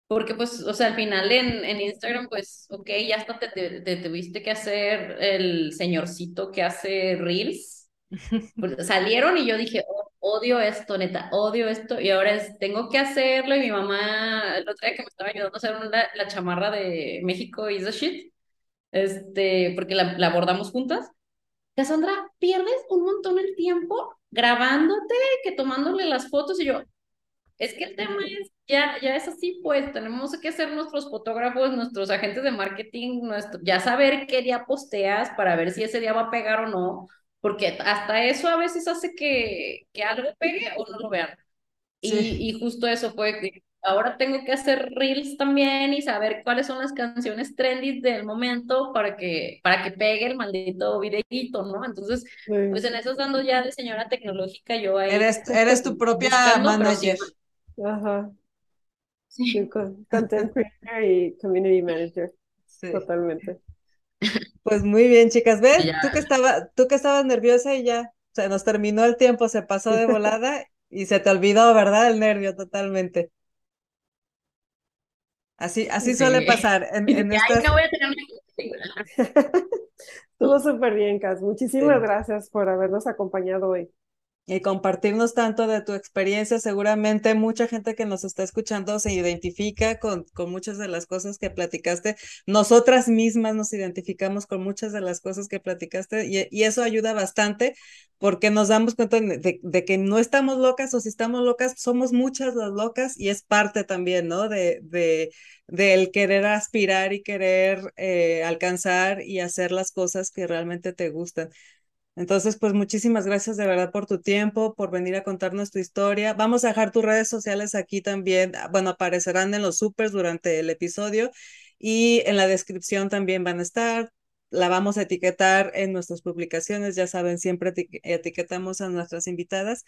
porque pues, o sea, al final en, en Instagram, pues, ok, ya hasta te, te, tuviste que hacer el señorcito que hace reels. Pues, salieron y yo dije, oh, odio esto, neta, odio esto. Y ahora es, tengo que hacerlo. Y mi mamá, el otro día que me estaba ayudando a hacer la chamarra de México is the shit, este, porque la, la abordamos juntas. Cassandra, pierdes un montón el tiempo grabándote, que tomándole las fotos. Y yo, es que el tema es, ya, ya es así, pues tenemos que ser nuestros fotógrafos, nuestros agentes de marketing, nuestro, ya saber qué día posteas para ver si ese día va a pegar o no, porque hasta eso a veces hace que, que algo pegue o no lo vean. Y, y justo eso fue, ahora tengo que hacer reels también y saber cuáles son las canciones trendy del momento para que, para que pegue el maldito videíto, ¿no? Entonces, pues en eso dando ya de señora tecnológica yo ahí. Eres, eres tu propia manager. Ajá. Sí. Content creator y community manager. Totalmente. Pues muy bien, chicas. ¿Ven? Tú que estaba, tú que estabas nerviosa y ya se nos terminó el tiempo, se pasó de volada y se te olvidó, ¿verdad? El nervio totalmente. Así, así suele pasar. En, en estas... no voy a tener Estuvo súper bien, Cas. Muchísimas gracias por habernos acompañado hoy y compartirnos tanto de tu experiencia. Seguramente mucha gente que nos está escuchando se identifica con, con muchas de las cosas que platicaste. Nosotras mismas nos identificamos con muchas de las cosas que platicaste y, y eso ayuda bastante porque nos damos cuenta de, que no estamos locas o si estamos locas, somos muchas las locas y es parte también, ¿no? De, de del querer aspirar y querer eh, alcanzar y hacer las cosas que realmente te gustan. Entonces, pues muchísimas gracias de verdad por tu tiempo, por venir a contarnos tu historia. Vamos a dejar tus redes sociales aquí también. Ah, bueno, aparecerán en los supers durante el episodio y en la descripción también van a estar. La vamos a etiquetar en nuestras publicaciones. Ya saben, siempre etiquetamos a nuestras invitadas.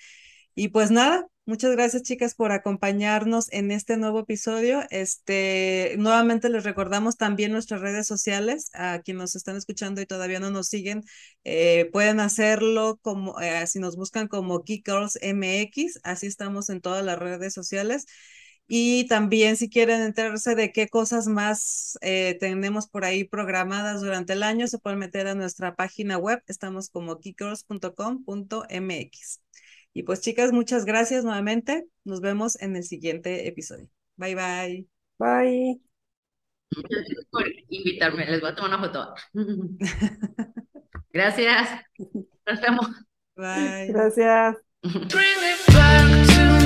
Y pues nada, muchas gracias chicas por acompañarnos en este nuevo episodio. Este, nuevamente les recordamos también nuestras redes sociales, a quienes nos están escuchando y todavía no nos siguen, eh, pueden hacerlo como, eh, si nos buscan como Geek Girls MX, así estamos en todas las redes sociales. Y también si quieren enterarse de qué cosas más eh, tenemos por ahí programadas durante el año, se pueden meter a nuestra página web, estamos como geekgirls.com.mx. Y pues chicas, muchas gracias nuevamente. Nos vemos en el siguiente episodio. Bye bye. Bye. Muchas gracias por invitarme. Les voy a tomar una foto. gracias. Nos vemos. Bye. Gracias.